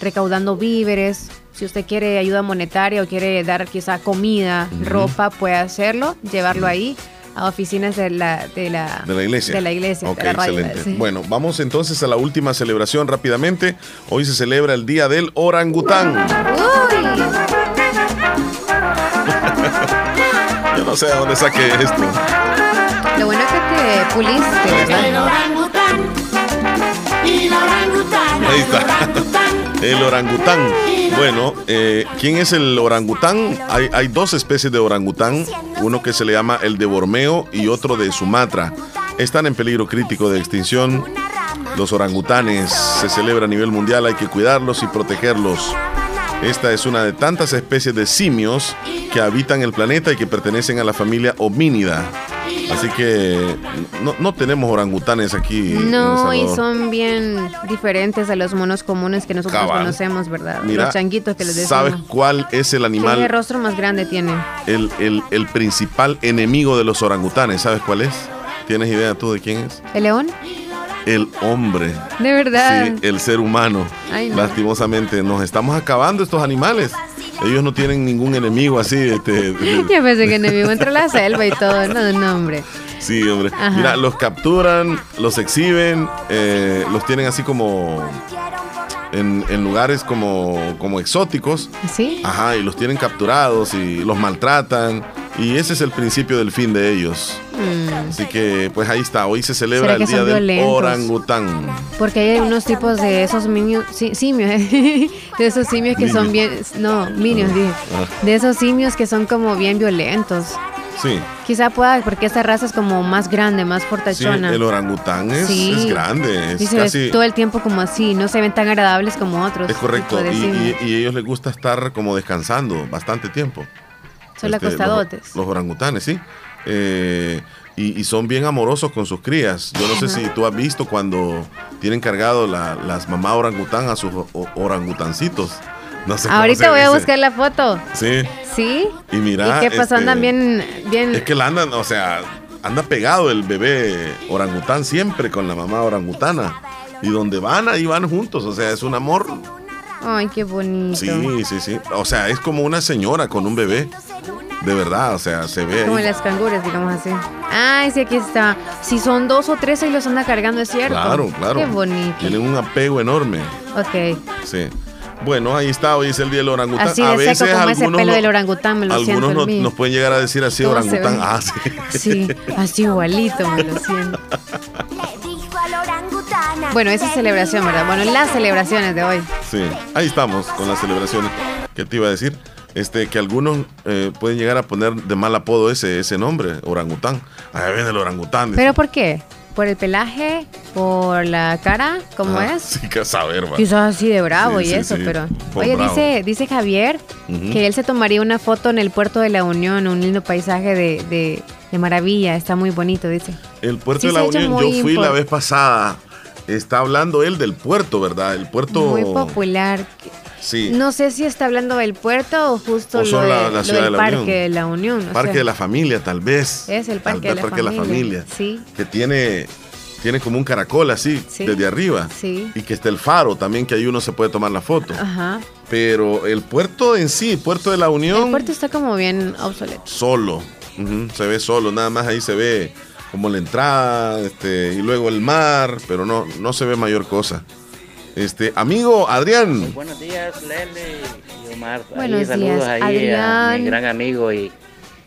recaudando víveres. Si usted quiere ayuda monetaria o quiere dar quizá comida, ropa, puede hacerlo, llevarlo ahí a oficinas de la, de la, De la iglesia. De la iglesia. Ok, de la radio, excelente. sí. Bueno, vamos entonces a la última celebración rápidamente. Hoy se celebra el Día del Orangután. Yo no sé de dónde saqué esto. Lo bueno es que te puliste, ¿verdad? orangután y la orangutana. Ahí está. El orangután. Bueno, eh, ¿quién es el orangután? Hay, hay dos especies de orangután, uno que se le llama el de Borneo y otro de Sumatra. Están en peligro crítico de extinción. Los orangutanes se celebra a nivel mundial, hay que cuidarlos y protegerlos. Esta es una de tantas especies de simios que habitan el planeta y que pertenecen a la familia homínida. Así que no, no tenemos orangutanes aquí. en No, y son bien diferentes a los monos comunes que nosotros Cabal. conocemos, ¿verdad? Mira, los changuitos que les decimos. ¿Sabes cuál es el ¿Qué animal, rostro más grande tiene? el, el- el principal enemigo de los orangutanes? ¿Sabes cuál es? ¿Tienes idea tú de quién es? ¿El león? El hombre. De verdad. Sí, el ser humano. Ay, no. Lastimosamente, nos estamos acabando estos animales. Ellos no tienen ningún enemigo así. Este, Yo pensé que vivo entre la selva y todo. No, no, hombre. sí, hombre. Ajá. Mira, los capturan, los exhiben, eh, los tienen así como en, en lugares como, como exóticos. ¿Sí? Ajá, y los tienen capturados y los maltratan. Y ese es el principio del fin de ellos. Mm, Así que, pues ahí está. Hoy se celebra ¿Será el día del orangután. porque hay unos tipos de esos minios, simios, de esos simios que son bien, no, minios, dije. Ah, De esos simios que son como bien violentos. sí, Quizá pueda, porque esta raza es como más grande, más sí, fortachona. el orangután es, Sí. es grande. Es y se casi. ve todo el tiempo como así, no se ven tan agradables como otros. Es correcto. Y, y- y ellos les gusta estar como descansando bastante tiempo. Son Este, acostadotes. Los, los orangutanes, sí. Eh, y, y son bien amorosos con sus crías. Yo no sé si tú has visto cuando tienen cargado la- las mamás orangután a sus o- orangutancitos. No sé Ahorita voy a buscar la foto. Sí. ¿Sí? Y mira. ¿Y qué pasó? este, Andan bien, bien. Es que la andan, o sea, anda pegado el bebé orangután siempre con la mamá orangutana. Y donde van, ahí van juntos. O sea, es un amor. Ay, qué bonito. Sí, sí, sí. O sea, es como una señora con un bebé. De verdad, o sea, se ve. Como ahí. las canguras, digamos así. Ay, sí, aquí está. Si son dos o tres, ahí los anda cargando, es cierto. Claro, claro. Qué bonito. Tienen un apego enorme. Ok. Sí. Bueno, ahí está, hoy es el día del orangután. Así a de veces seco como ese algunos, pelo no- del orangután, me lo siento algunos no- mío. nos pueden llegar a decir así ¿Cómo se orangután. Ah, sí. Sí, así igualito, me lo siento. Bueno, esa es celebración, ¿verdad? Bueno, las celebraciones de hoy. Sí, ahí estamos con las celebraciones. ¿Qué te iba a decir? Este, que algunos eh, pueden llegar a poner de mal apodo ese, ese nombre, orangután. Ahí viene el orangután. ¿Pero por qué? ¿Por el pelaje? ¿Por la cara? ¿Cómo Ah, es? Sí, que saber, va. Quizás así de bravo Sí, y sí, eso, sí, pero... por Oye, bravo. dice, dice Javier que él se tomaría una foto en el puerto de la Unión, un lindo paisaje de, de, de maravilla, está muy bonito, dice. El puerto de la Unión, yo fui la vez pasada. Está hablando él del puerto, ¿verdad? El puerto. Muy popular. Sí. No sé si está hablando del puerto o justo O lo, de- la- la lo ciudad del de la parque Unión. de la Unión. o Parque sea, de la familia, tal vez. Es el parque, de la, parque de la familia. Sí, Que tiene, tiene como un caracol así, Sí. desde arriba. sí. Y que está el faro también, que ahí uno se puede tomar la foto. Ajá. Pero el puerto en sí, puerto de la Unión, El puerto está como bien obsoleto. solo. Se ve solo, nada más ahí se ve como la entrada, este, y luego el mar, pero no, no se ve mayor cosa. Este, amigo Adrián, Buenos días, Lele y Omar. Ahí, Buenos saludos días, ahí a Adrián. mi gran amigo y,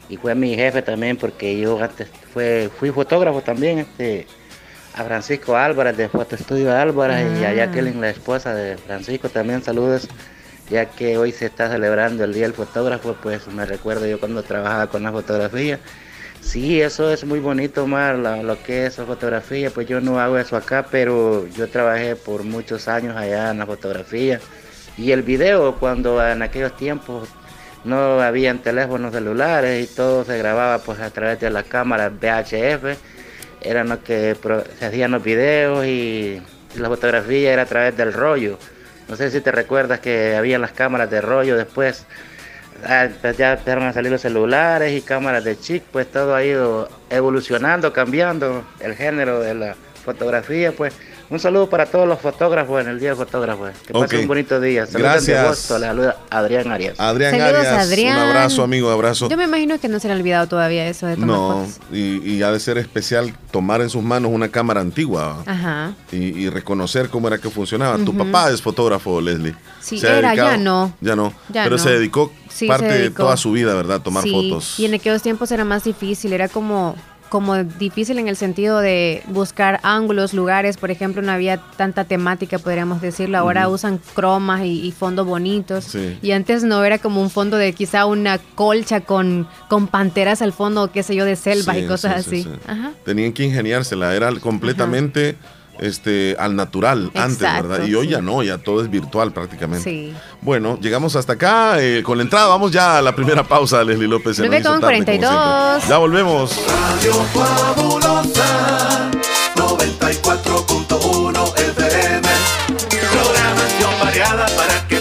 y fue mi jefe también porque yo antes fue, fui fotógrafo también este, a Francisco Álvarez de Foto Estudio Álvarez y a Ah. Jacqueline, la esposa de Francisco, también saludos. Ya que hoy se está celebrando el Día del Fotógrafo, pues me recuerdo yo cuando trabajaba con la fotografía. Sí, eso es muy bonito, Omar, la- lo que es la fotografía. Pues yo no hago eso acá, pero yo trabajé por muchos años allá en la fotografía. Y el video, cuando en aquellos tiempos no habían teléfonos celulares y todo se grababa pues a través de las cámaras VHF, eran los que se hacían los videos y la fotografía era a través del rollo. No sé si te recuerdas que había las cámaras de rollo después. Ah, pues ya empezaron a salir los celulares y cámaras de chip, pues todo ha ido evolucionando, cambiando el género de la fotografía, pues. Un saludo para todos los fotógrafos en el Día del Fotógrafo. Que pasen un bonito día. Saludos Gracias. Boston. Les saluda Adrián Arias. Adrián Saludos, Arias, Adrián. un abrazo, amigo, abrazo. Yo me imagino que no se le ha olvidado todavía eso de tomar No, fotos. y, y ha de ser especial tomar en sus manos una cámara antigua Ajá. y, y reconocer cómo era que funcionaba. Tu papá es fotógrafo, Leslie. Sí, Se era, ya no. Ya no. Ya pero no. se dedicó Sí, parte se de toda su vida, ¿verdad? Tomar Sí, fotos. Y en aquellos tiempos era más difícil, era como, como difícil en el sentido de buscar ángulos, lugares, por ejemplo, no había tanta temática, podríamos decirlo. Ahora usan cromas y, y fondos bonitos. Sí. Y antes no era como un fondo de quizá una colcha con, con panteras al fondo, o qué sé yo, de selvas Sí, y cosas sí, sí, así. sí. Ajá. Tenían que ingeniársela, era completamente este, al natural antes, Exacto, ¿verdad? Y hoy sí. ya no, ya todo es virtual prácticamente. Sí. Bueno, llegamos hasta acá eh, con la entrada. Vamos ya a la primera pausa, Leslie López. se nos Nueve hizo con tarde, como 42. siempre. Ya volvemos. Radio Fabulosa 94.1 FM Programación variada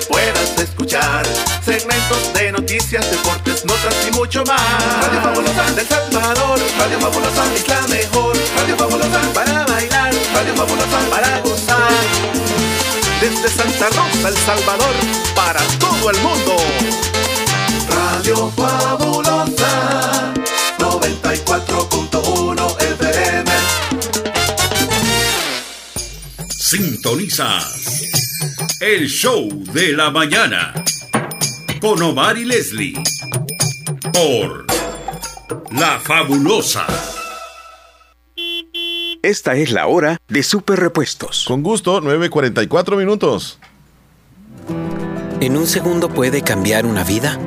puedas escuchar. Segmentos de noticias, deportes, notas y mucho más. Radio Fabulosa. Del Salvador. Radio Fabulosa. Es la mejor. Radio Fabulosa. Para bailar. Radio Fabulosa. Para gozar. Desde Santa Rosa, El Salvador Para todo el mundo. Radio Fabulosa. 94.1 FM Sintonizas el show de la mañana con Omar y Leslie por La Fabulosa. Esta es la hora de Super Repuestos. Con gusto, 9.44 minutos. ¿En un segundo puede cambiar una vida?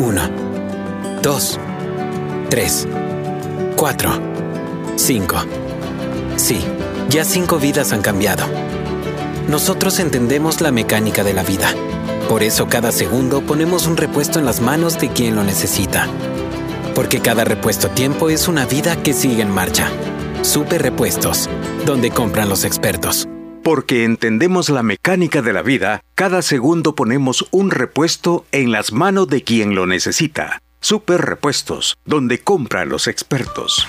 Uno, dos, tres, cuatro, cinco. Sí, ya cinco vidas han cambiado. Nosotros entendemos la mecánica de la vida. Por eso cada segundo ponemos un repuesto en las manos de quien lo necesita. Porque cada repuesto tiempo es una vida que sigue en marcha. Super Repuestos, donde compran los expertos. Porque entendemos la mecánica de la vida, cada segundo ponemos un repuesto en las manos de quien lo necesita. Super Repuestos, donde compran los expertos.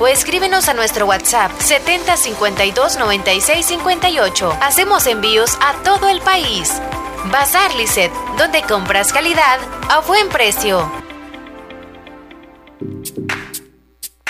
o escríbenos a nuestro WhatsApp 7052 96 58. Hacemos envíos a todo el país. Bazar Lisset, donde compras calidad a buen precio.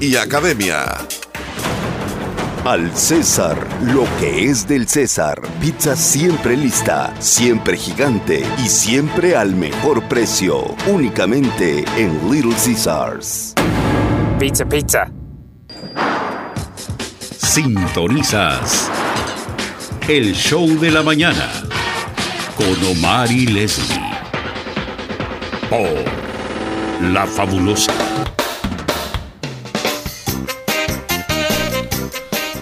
y Academia. Al César, lo que es del César. Pizza siempre lista, siempre gigante y siempre al mejor precio. Únicamente en Little Caesars. Pizza, pizza. Sintonizas el show de la mañana con Omar y Leslie por La Fabulosa.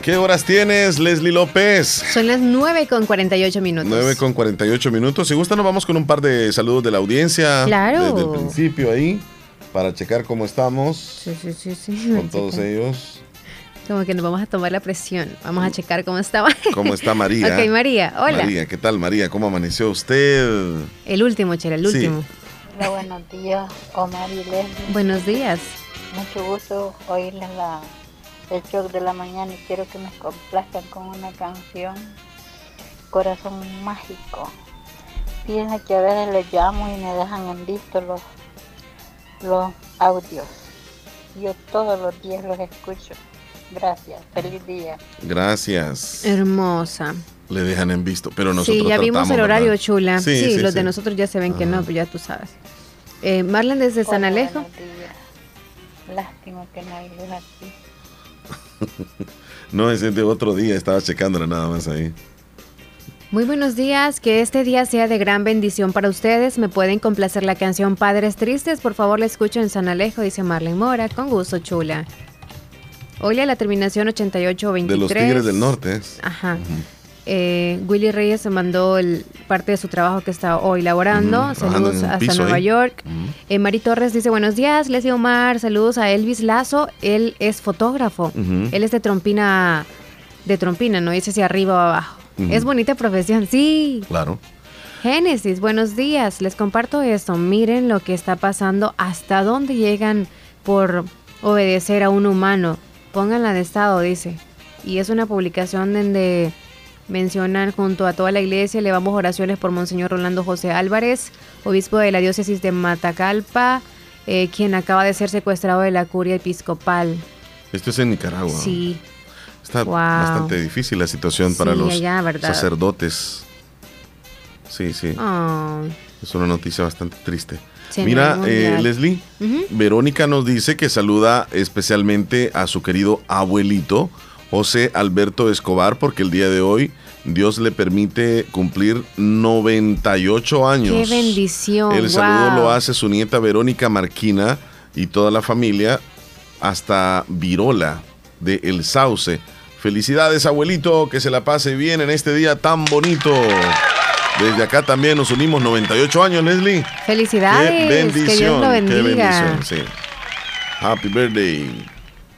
¿Qué horas tienes, Leslie López? Son las 9 con 48 minutos. 9 con 48 minutos. Si gusta, nos vamos con un par de saludos de la audiencia. Claro. Desde el principio ahí, para checar cómo estamos. Sí, sí, sí, sí. Con todos ellos. Como que nos vamos a tomar la presión. Vamos a checar cómo estaba. ¿Cómo está María? ok, María, hola. María, ¿qué tal, María? ¿Cómo amaneció usted? El último, Chela, el Sí. último. Hola, buenos días, Omar y Leslie. Buenos días. Mucho gusto oírles la, el show de la mañana y quiero que me complazcan con una canción, Corazón Mágico. Fíjense que a veces les llamo y me dejan en visto los, los audios. Yo todos los días los escucho. Gracias, feliz día. Gracias. Hermosa. Le dejan en visto, pero nosotros sí, ya vimos el horario, ¿verdad? chula. Sí, Sí, sí, los de nosotros ya se ven que no, pero ya tú sabes. Eh, Marlon desde San Alejo. buenos días. Lástima que no hay luz aquí. No, ese es de otro día, estaba checándola nada más ahí. Muy buenos días, que este día sea de gran bendición para ustedes. Me pueden complacer la canción Padres Tristes, por favor la escucho en San Alejo, dice Marlene Mora, con gusto, chula. Hoy la terminación 8823. De los Tigres del Norte. Ajá. Eh, Willy Reyes mandó el- parte de su trabajo que está hoy laborando. Saludos hasta piso Nueva. York. Eh, Mari Torres dice buenos días, Leslie Omar. Saludos a Elvis Lazo. Él es fotógrafo. Él es de Trompina, de Trompina, no dice si arriba o abajo. Es bonita profesión, sí. Claro. Génesis, buenos días. Les comparto esto. Miren lo que está pasando. Hasta dónde llegan por obedecer a un humano. Pónganla de estado, dice. Y es una publicación donde mencionan junto a toda la iglesia, elevamos oraciones por Monseñor Rolando José Álvarez, obispo de la diócesis de Matacalpa, eh, quien acaba de ser secuestrado de la curia episcopal. Esto es en Nicaragua. Sí. Está Wow. bastante difícil la situación para los sacerdotes. Sí, sí. Oh. Es una noticia bastante triste. Mira, eh. Leslie. Verónica nos dice que saluda especialmente a su querido abuelito, José Alberto Escobar, porque el día de hoy Dios le permite cumplir 98 años. Qué bendición. El saludo wow. lo hace su nieta Verónica Marquina y toda la familia hasta Virola de El Sauce. Felicidades, abuelito, que se la pase bien en este día tan bonito. Desde acá también nos unimos 98 años, Leslie. Felicidades. Qué bendición, que Dios lo qué bendiga. bendición, sí. Happy birthday.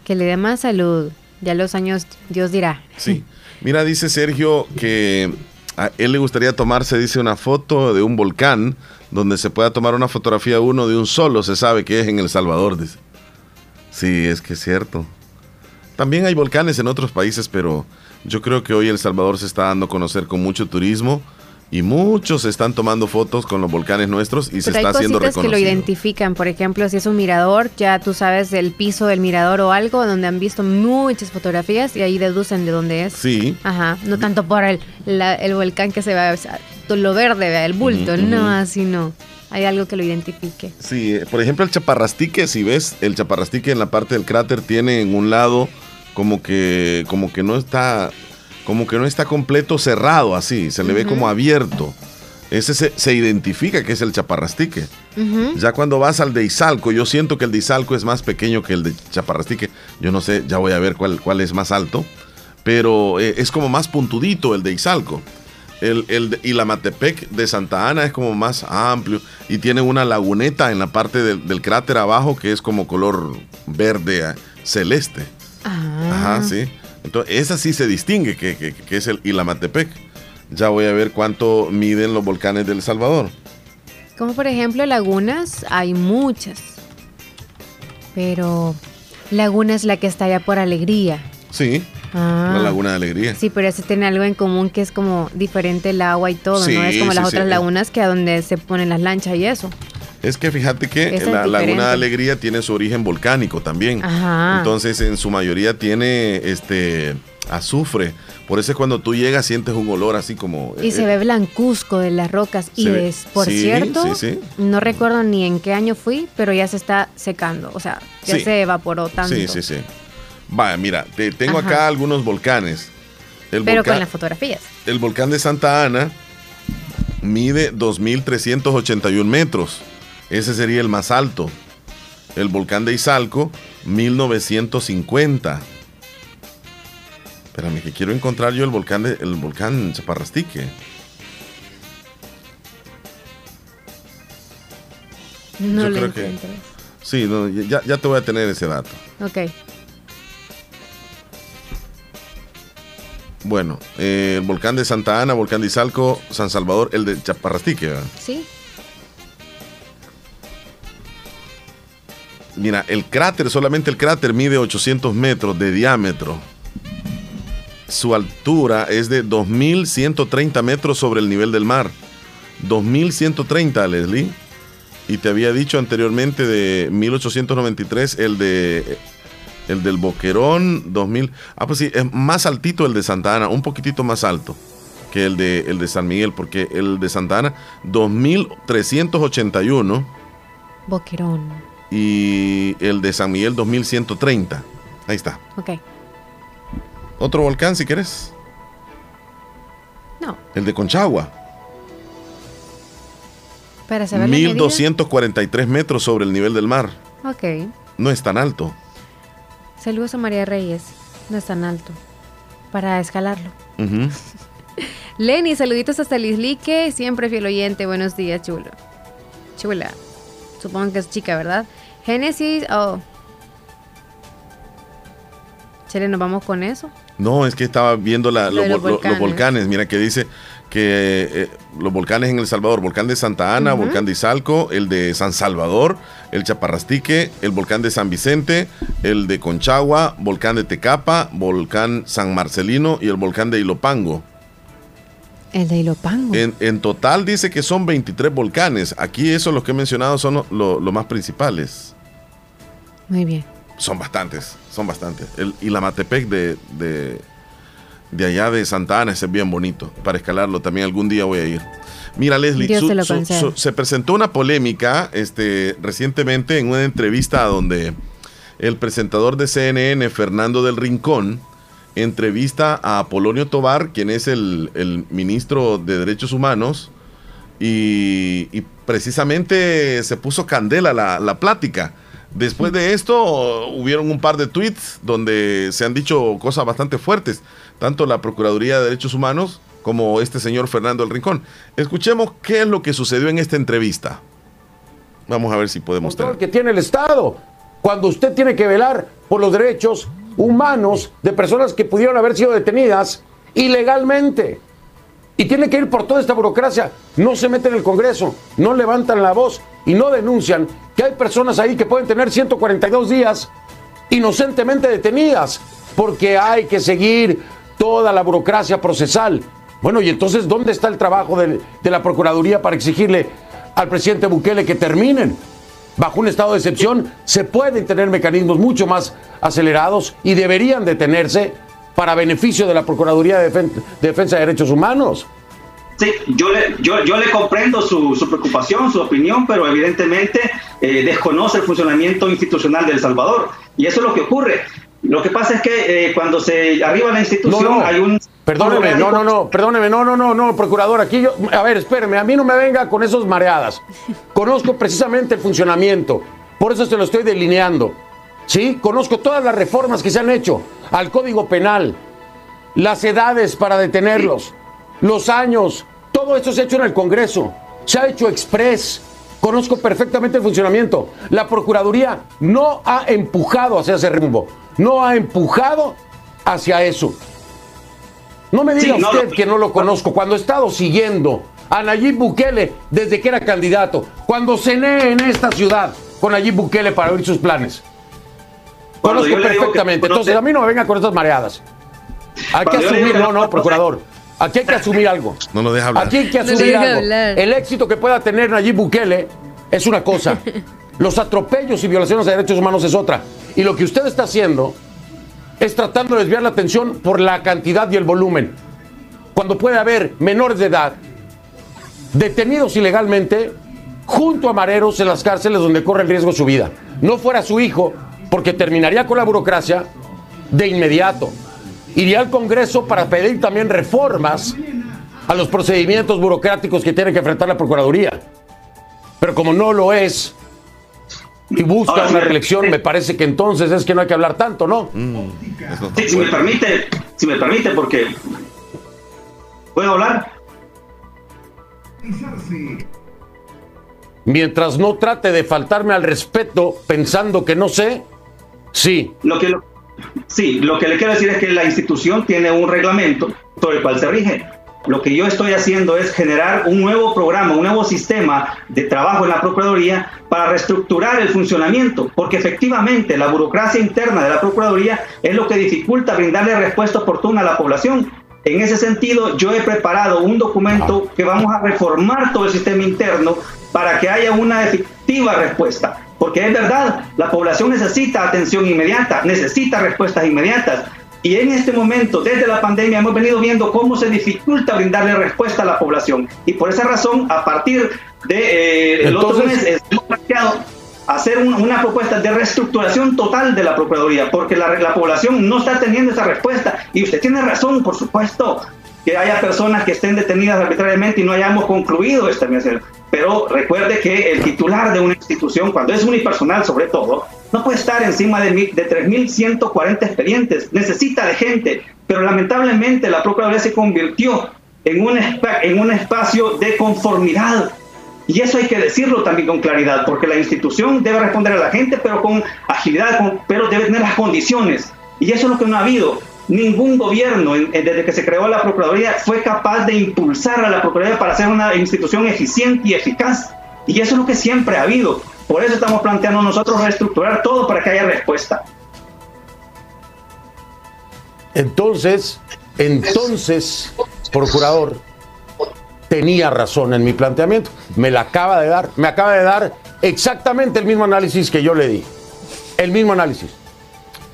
Que le dé más salud. Ya los años, Dios dirá. Sí. Mira, dice Sergio que a él le gustaría tomarse, dice, una foto de un volcán donde se pueda tomar una fotografía uno de un solo, se sabe que es en El Salvador, dice. Sí, es que es cierto. También hay volcanes en otros países, pero yo creo que hoy El Salvador se está dando a conocer con mucho turismo y muchos están tomando fotos con los volcanes nuestros y se Pero hay está haciendo cositas que lo reconocido. identifican. Por ejemplo, si es un mirador, ya tú sabes del piso del mirador o algo donde han visto muchas fotografías y ahí deducen de dónde es. Sí. Ajá, no tanto por el, la- el volcán que se va a... to- lo verde, el bulto. Ujú, No, ujú. así no. Hay algo que lo identifique. Sí, por ejemplo, el chaparrastique, si ves, el chaparrastique en la parte del cráter tiene en un lado como que, como que no está, como que no está completo cerrado así, se le ve como abierto. Ese se, se identifica que es el chaparrastique. Ya cuando vas al de Izalco, yo siento que el de Izalco es más pequeño que el de Chaparrastique. Yo no sé, ya voy a ver cuál, cuál es más alto. Pero eh, es como más puntudito el de Izalco. El, el de Ilamatepec de Santa Ana es como más amplio y tiene una laguneta en la parte del, del cráter abajo que es como color verde eh, celeste. Ah. Ajá, sí. Entonces, esa sí se distingue que, que- que es el Ilamatepec. Ya voy a ver cuánto miden los volcanes del Salvador. Como por ejemplo lagunas, hay muchas. Pero laguna es la que está allá por alegría. Sí, Ah. la Laguna de Alegría. Sí, pero ese tiene algo en común que es como diferente el agua y todo, Sí, ¿no? Es como sí, las sí. otras lagunas que a donde se ponen las lanchas y eso. Es que fíjate que Esa la Laguna de Alegría tiene su origen volcánico también. Ajá. Entonces, en su mayoría tiene este azufre. Por eso es cuando tú llegas sientes un olor así como Y eh, se ve blancuzco de las rocas. Y es, por sí, cierto, sí, sí. no recuerdo ni en qué año fui, pero ya se está secando. O sea, ya se evaporó tanto. Sí, sí, sí. Vaya, mira, te tengo Ajá. acá algunos volcanes. El Pero volcán, con las fotografías. el volcán de Santa Ana mide 2.381 metros. Ese sería el más alto. El volcán de Izalco, 1950. Espérame, que quiero encontrar yo el volcán de, el volcán Chaparrastique. No Yo lo creo que-. Sí, no, ya, ya te voy a tener ese dato. Ok. Bueno, eh, el volcán de Santa Ana, volcán de Izalco, San Salvador, el de Chaparrastique. ¿verdad? Sí. Mira, el cráter, solamente el cráter mide 800 metros de diámetro. Su altura es de 2.130 metros sobre el nivel del mar. 2.130, Leslie. Y te había dicho anteriormente de 1893 el de el del Boquerón 2000. Ah, pues sí, es más altito el de Santa Ana, un poquitito más alto que el de el de San Miguel, porque el de Santa Ana 2381 Boquerón. Y el de San Miguel 2130. Ahí está. Ok. Otro volcán si quieres. No. El de Conchagua. Para saber la medida. 1243 metros sobre el nivel del mar. Ok. No es tan alto. Saludos a María Reyes. No es tan alto. Para escalarlo. Lenny, saluditos hasta Lislique. Siempre fiel oyente. Buenos días, chulo. Chula. Supongo que es chica, ¿verdad? Génesis. Oh. Chile, ¿nos vamos con eso? No, es que estaba viendo la- los, volcanes. Mira que dice que eh, los volcanes en El Salvador, volcán de Santa Ana, volcán de Izalco, el de San Salvador, el Chaparrastique, el volcán de San Vicente, el de Conchagua, volcán de Tecapa, volcán San Marcelino y el volcán de Ilopango. El de Ilopango. En, en total dice que son 23 volcanes. Aquí esos los que he mencionado son los lo- los más principales. Muy bien. Son bastantes, son bastantes. El Ilamatepec de, de, de allá de Santa Ana es bien bonito. Para escalarlo también algún día voy a ir. Mira, Leslie, su- su- su- se presentó una polémica este, recientemente en una entrevista donde el presentador de CNN, Fernando del Rincón, entrevista a Apolonio Tobar, quien es el, el ministro de Derechos Humanos, y, y precisamente se puso candela la, la plática. Después de esto hubieron un par de tweets donde se han dicho cosas bastante fuertes, tanto la Procuraduría de Derechos Humanos como este señor Fernando del Rincón. Escuchemos qué es lo que sucedió en esta entrevista. Vamos a ver si podemos tener. que tiene el Estado. Cuando usted tiene que velar por los derechos humanos de personas que pudieron haber sido detenidas ilegalmente. Y tiene que ir por toda esta burocracia. No se mete en el Congreso, no levantan la voz y no denuncian que hay personas ahí que pueden tener 142 días inocentemente detenidas porque hay que seguir toda la burocracia procesal. Bueno, y entonces, ¿dónde está el trabajo del- de la Procuraduría para exigirle al presidente Bukele que terminen? Bajo un estado de excepción se pueden tener mecanismos mucho más acelerados y deberían detenerse para beneficio de la Procuraduría de, Defen- de Defensa de Derechos Humanos. Sí, yo le, yo, yo le comprendo su, su preocupación, su opinión, pero evidentemente eh, desconoce el funcionamiento institucional de El Salvador. Y eso es lo que ocurre. Lo que pasa es que eh, cuando se arriba la institución No, no. hay un... Perdóneme, no, no, no, perdóneme, no, no, no, no, procurador, aquí yo, a ver, espéreme, a mí no me venga con esos mareadas. Conozco precisamente el funcionamiento, por eso se lo estoy delineando. ¿Sí? Conozco todas las reformas que se han hecho al Código Penal, las edades para detenerlos, los años, todo esto se ha hecho en el Congreso, se ha hecho express. Conozco perfectamente el funcionamiento. La Procuraduría no ha empujado hacia ese rumbo, no ha empujado hacia eso. No me diga Sí, no, usted lo- que no lo conozco. Cuando he estado siguiendo a Nayib Bukele desde que era candidato, cuando cené en esta ciudad con Nayib Bukele para oír sus planes. Conozco yo que perfectamente. Entonces, a mí no me venga con estas mareadas. Hay que asumir, no, no procurador. Aquí hay que asumir algo. No lo deja hablar. Aquí hay que asumir algo. hablar. El éxito que pueda tener Nayib Bukele es una cosa. Los atropellos y violaciones de derechos humanos es otra. Y lo que usted está haciendo es tratando de desviar la atención por la cantidad y el volumen. Cuando puede haber menores de edad detenidos ilegalmente junto a mareros en las cárceles donde corre el riesgo su vida. No fuera su hijo, porque terminaría con la burocracia de inmediato. Iría al Congreso para pedir también reformas a los procedimientos burocráticos que tiene que enfrentar la Procuraduría. Pero como no lo es y busca Ahora, una reelección, me parece que entonces es que no hay que hablar tanto, ¿no? Sí, si me permite, si me permite, porque... ¿Puedo hablar? Mientras no trate de faltarme al respeto pensando que no sé, sí. Lo que, lo- sí, lo que le quiero decir es que la institución tiene un reglamento sobre el cual se rige. Lo que yo estoy haciendo es generar un nuevo programa, un nuevo sistema de trabajo en la Procuraduría para reestructurar el funcionamiento, porque efectivamente la burocracia interna de la Procuraduría es lo que dificulta brindarle respuesta oportuna a la población. En ese sentido, yo he preparado un documento que vamos a reformar todo el sistema interno para que haya una efectiva respuesta. Porque es verdad, la población necesita atención inmediata, necesita respuestas inmediatas. Y en este momento, desde la pandemia, hemos venido viendo cómo se dificulta brindarle respuesta a la población. Y por esa razón, a partir de eh, el otro Entonces- mes, hemos planteado hacer un- una propuesta de reestructuración total de la Procuraduría, porque la, la población no está teniendo esa respuesta. Y usted tiene razón, por supuesto, que haya personas que estén detenidas arbitrariamente y no hayamos concluido esta misión. Pero recuerde que el titular de una institución, cuando es unipersonal sobre todo, no puede estar encima de, de 3.140 expedientes, necesita de gente, pero lamentablemente la Procuraduría se convirtió en un, en un espacio de conformidad y eso hay que decirlo también con claridad, porque la institución debe responder a la gente, pero con agilidad, con- pero debe tener las condiciones. Y eso es lo que no ha habido. Ningún gobierno, desde que se creó la Procuraduría, fue capaz de impulsar a la Procuraduría para ser una institución eficiente y eficaz. Y eso es lo que siempre ha habido. Por eso estamos planteando nosotros reestructurar todo para que haya respuesta. Entonces, entonces, procurador, tenía razón en mi planteamiento. Me la acaba de dar, me acaba de dar exactamente el mismo análisis que yo le di. El mismo análisis.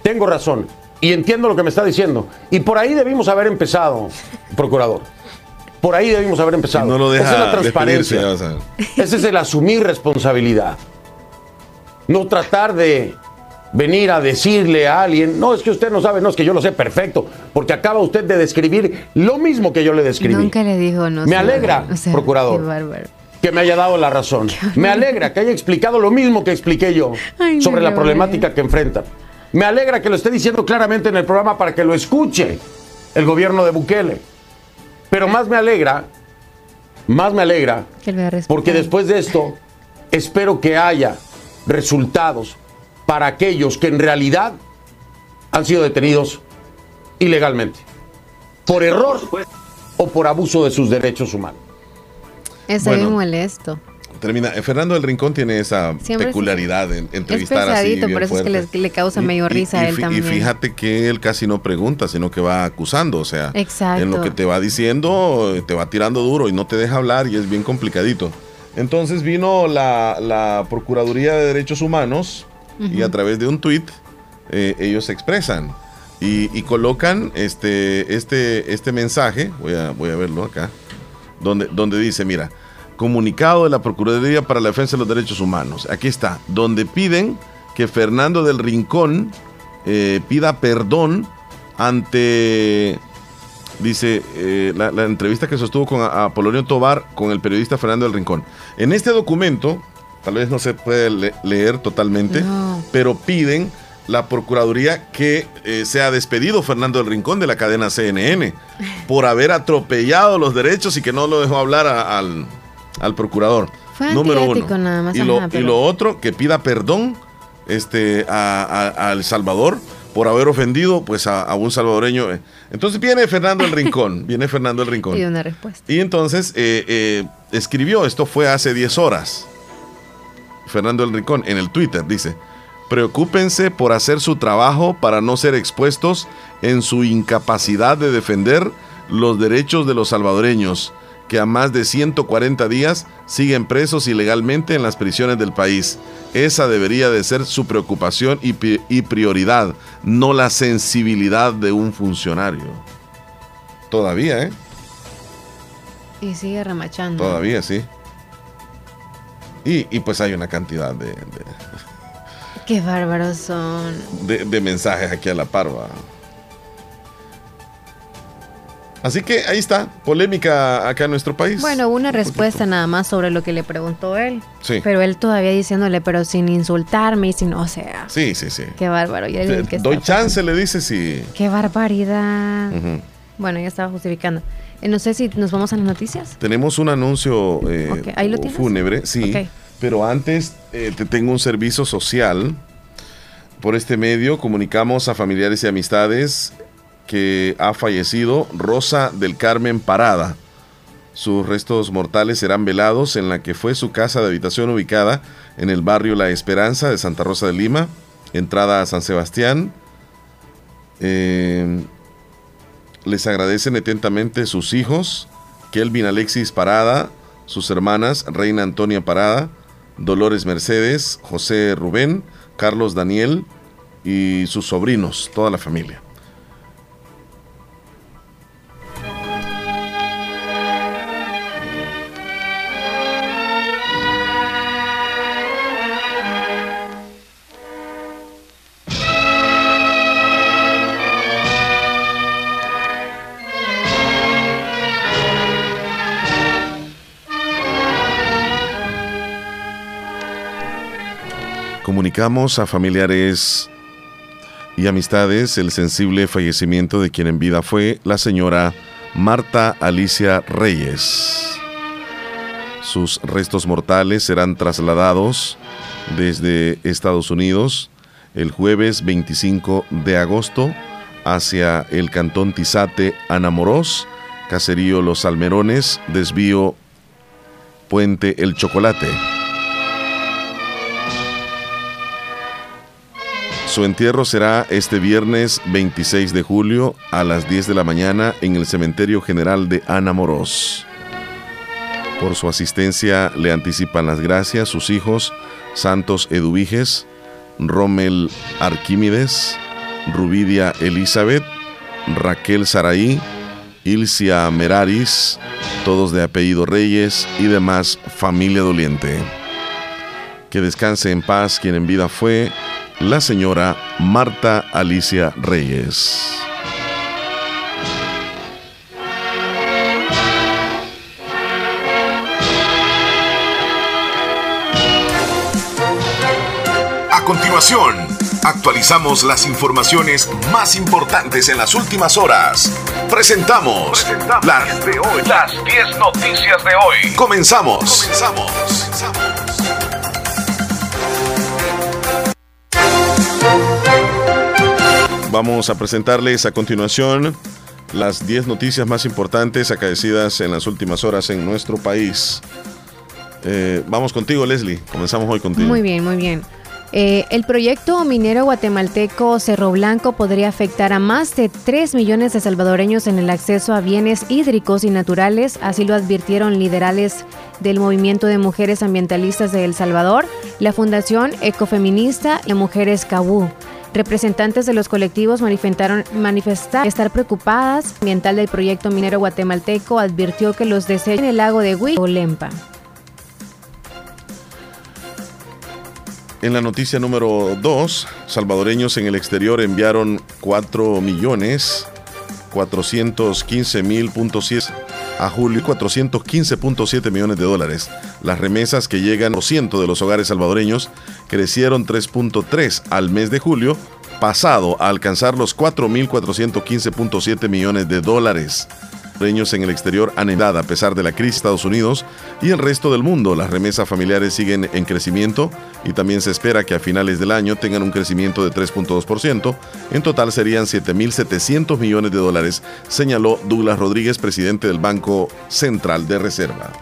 Tengo razón y entiendo lo que me está diciendo. Y por ahí debimos haber empezado, procurador. Por ahí debimos haber empezado. No lo Esa es deja la transparencia. Ese es el asumir responsabilidad. No tratar de venir a decirle a alguien, no, es que usted no sabe, no, es que yo lo sé perfecto, porque acaba usted de describir lo mismo que yo le describí. Nunca le dijo no. Me alegra, o sea, procurador. qué bárbaro. que me haya dado la razón. Me alegra que haya explicado lo mismo que expliqué yo Ay, sobre la problemática que enfrentan. Me alegra que lo esté diciendo claramente en el programa para que lo escuche el gobierno de Bukele. Pero más me alegra, más me alegra porque después de esto, espero que haya resultados para aquellos que en realidad han sido detenidos ilegalmente, por error o por abuso de sus derechos humanos. Está Bueno. bien molesto. Termina. eh, Fernando del Rincón tiene esa Siempre es- peculiaridad en Es entrevistar así. pesadito, bien por eso es que le, le causa Y- medio risa y a él también. Y fíjate que él casi no pregunta, sino que va acusando. O sea, Exacto. en lo que te va diciendo, te va tirando duro y no te deja hablar y es bien complicadito. Entonces vino la, la Procuraduría de Derechos Humanos y a través de un tuit eh, ellos se expresan y, y colocan este, este, este mensaje. Voy a, voy a verlo acá. donde, donde dice, mira, comunicado de la Procuraduría para la Defensa de los Derechos Humanos. Aquí está, donde piden que Fernando del Rincón eh, pida perdón ante, dice, eh, la, la entrevista que sostuvo con Apolonio Tobar con el periodista Fernando del Rincón. En este documento, tal vez no se puede le- leer totalmente, No. pero piden la Procuraduría que eh, sea despedido Fernando del Rincón de la cadena CNN por haber atropellado los derechos y que no lo dejó hablar a- al, al procurador. Fue Número uno. nada más, Y lo, ajá, y pero- lo otro, que pida perdón este, a, a- a El Salvador por haber ofendido pues, a, a un salvadoreño. Entonces viene Fernando el Rincón, viene Fernando el Rincón. Y una respuesta. Y entonces eh, eh, escribió, esto fue hace 10 horas, Fernando el Rincón, en el Twitter, dice, preocúpense por hacer su trabajo para no ser expuestos en su incapacidad de defender los derechos de los salvadoreños, que a más de 140 días siguen presos ilegalmente en las prisiones del país. Esa debería de ser su preocupación y, prioridad, no la sensibilidad de un funcionario. Todavía, ¿eh? Y sigue remachando. Todavía sí. Y, y pues hay una cantidad de, de, Qué bárbaros son. de- de mensajes aquí a la parva. Así que ahí está, polémica acá en nuestro país. Bueno, una respuesta nada más sobre lo que le preguntó él. Sí. Pero él todavía diciéndole, pero sin insultarme y sin, o sea, Sí, sí, sí. qué bárbaro. Que doy chance, le dice si. Qué barbaridad. Bueno, ya estaba justificando. Eh, no sé si nos vamos a las noticias. Tenemos un anuncio eh, ¿ahí lo fúnebre, sí. Ok. Pero antes eh, te tengo un servicio social. Por este medio comunicamos a familiares y amistades que ha fallecido Rosa del Carmen Parada. Sus restos mortales serán velados en la que fue su casa de habitación ubicada en el barrio La Esperanza de Santa Rosa de Lima, entrada a San Sebastián. Eh, les agradecen atentamente sus hijos, Kelvin Alexis Parada, sus hermanas Reina Antonia Parada, Dolores Mercedes, José Rubén, Carlos Daniel y sus sobrinos, toda la familia. Comunicamos a familiares y amistades el sensible fallecimiento de quien en vida fue la señora Marta Alicia Reyes. Sus restos mortales serán trasladados desde Estados Unidos el jueves 25 de agosto hacia el cantón Tizate Anamorós, caserío Los Almerones, desvío Puente El Chocolate. Su entierro será este viernes 26 de julio a las 10 de la mañana en el Cementerio General de Ana Morós. Por su asistencia le anticipan las gracias sus hijos Santos Eduviges, Rommel Arquímedes, Rubidia Elizabeth, Raquel Saraí, Ilcia Meraris, todos de apellido Reyes y demás familia doliente. Que descanse en paz quien en vida fue la señora Marta Alicia Reyes. A continuación, actualizamos las informaciones más importantes en las últimas horas. Presentamos, las de hoy. Las 10 noticias de hoy. Comenzamos. Vamos a presentarles a continuación las 10 noticias más importantes acaecidas en las últimas horas en nuestro país. Eh, vamos contigo, Leslie. Comenzamos hoy contigo. Muy bien, muy bien. Eh, el proyecto minero guatemalteco Cerro Blanco podría afectar a más de 3 millones de salvadoreños en el acceso a bienes hídricos y naturales, así lo advirtieron liderales del movimiento de mujeres ambientalistas de El Salvador, la Fundación Ecofeminista y Mujeres Cabú. Representantes de los colectivos manifestaron manifestar estar preocupadas. Ambiental del proyecto minero guatemalteco advirtió que los desechos en el lago de Huí o Lempa. En la noticia número 2, salvadoreños en el exterior enviaron 4 millones 415 mil a julio 415.7 millones de dólares. Las remesas que llegan a ciento de los hogares salvadoreños crecieron 3.3 al mes de julio pasado a alcanzar los 4.415.7 millones de dólares en el exterior han a pesar de la crisis de Estados Unidos y el resto del mundo. Las remesas familiares siguen en crecimiento y también se espera que a finales del año tengan un crecimiento de 3.2%. En total serían 7.700 millones de dólares, señaló Douglas Rodríguez, presidente del Banco Central de Reserva.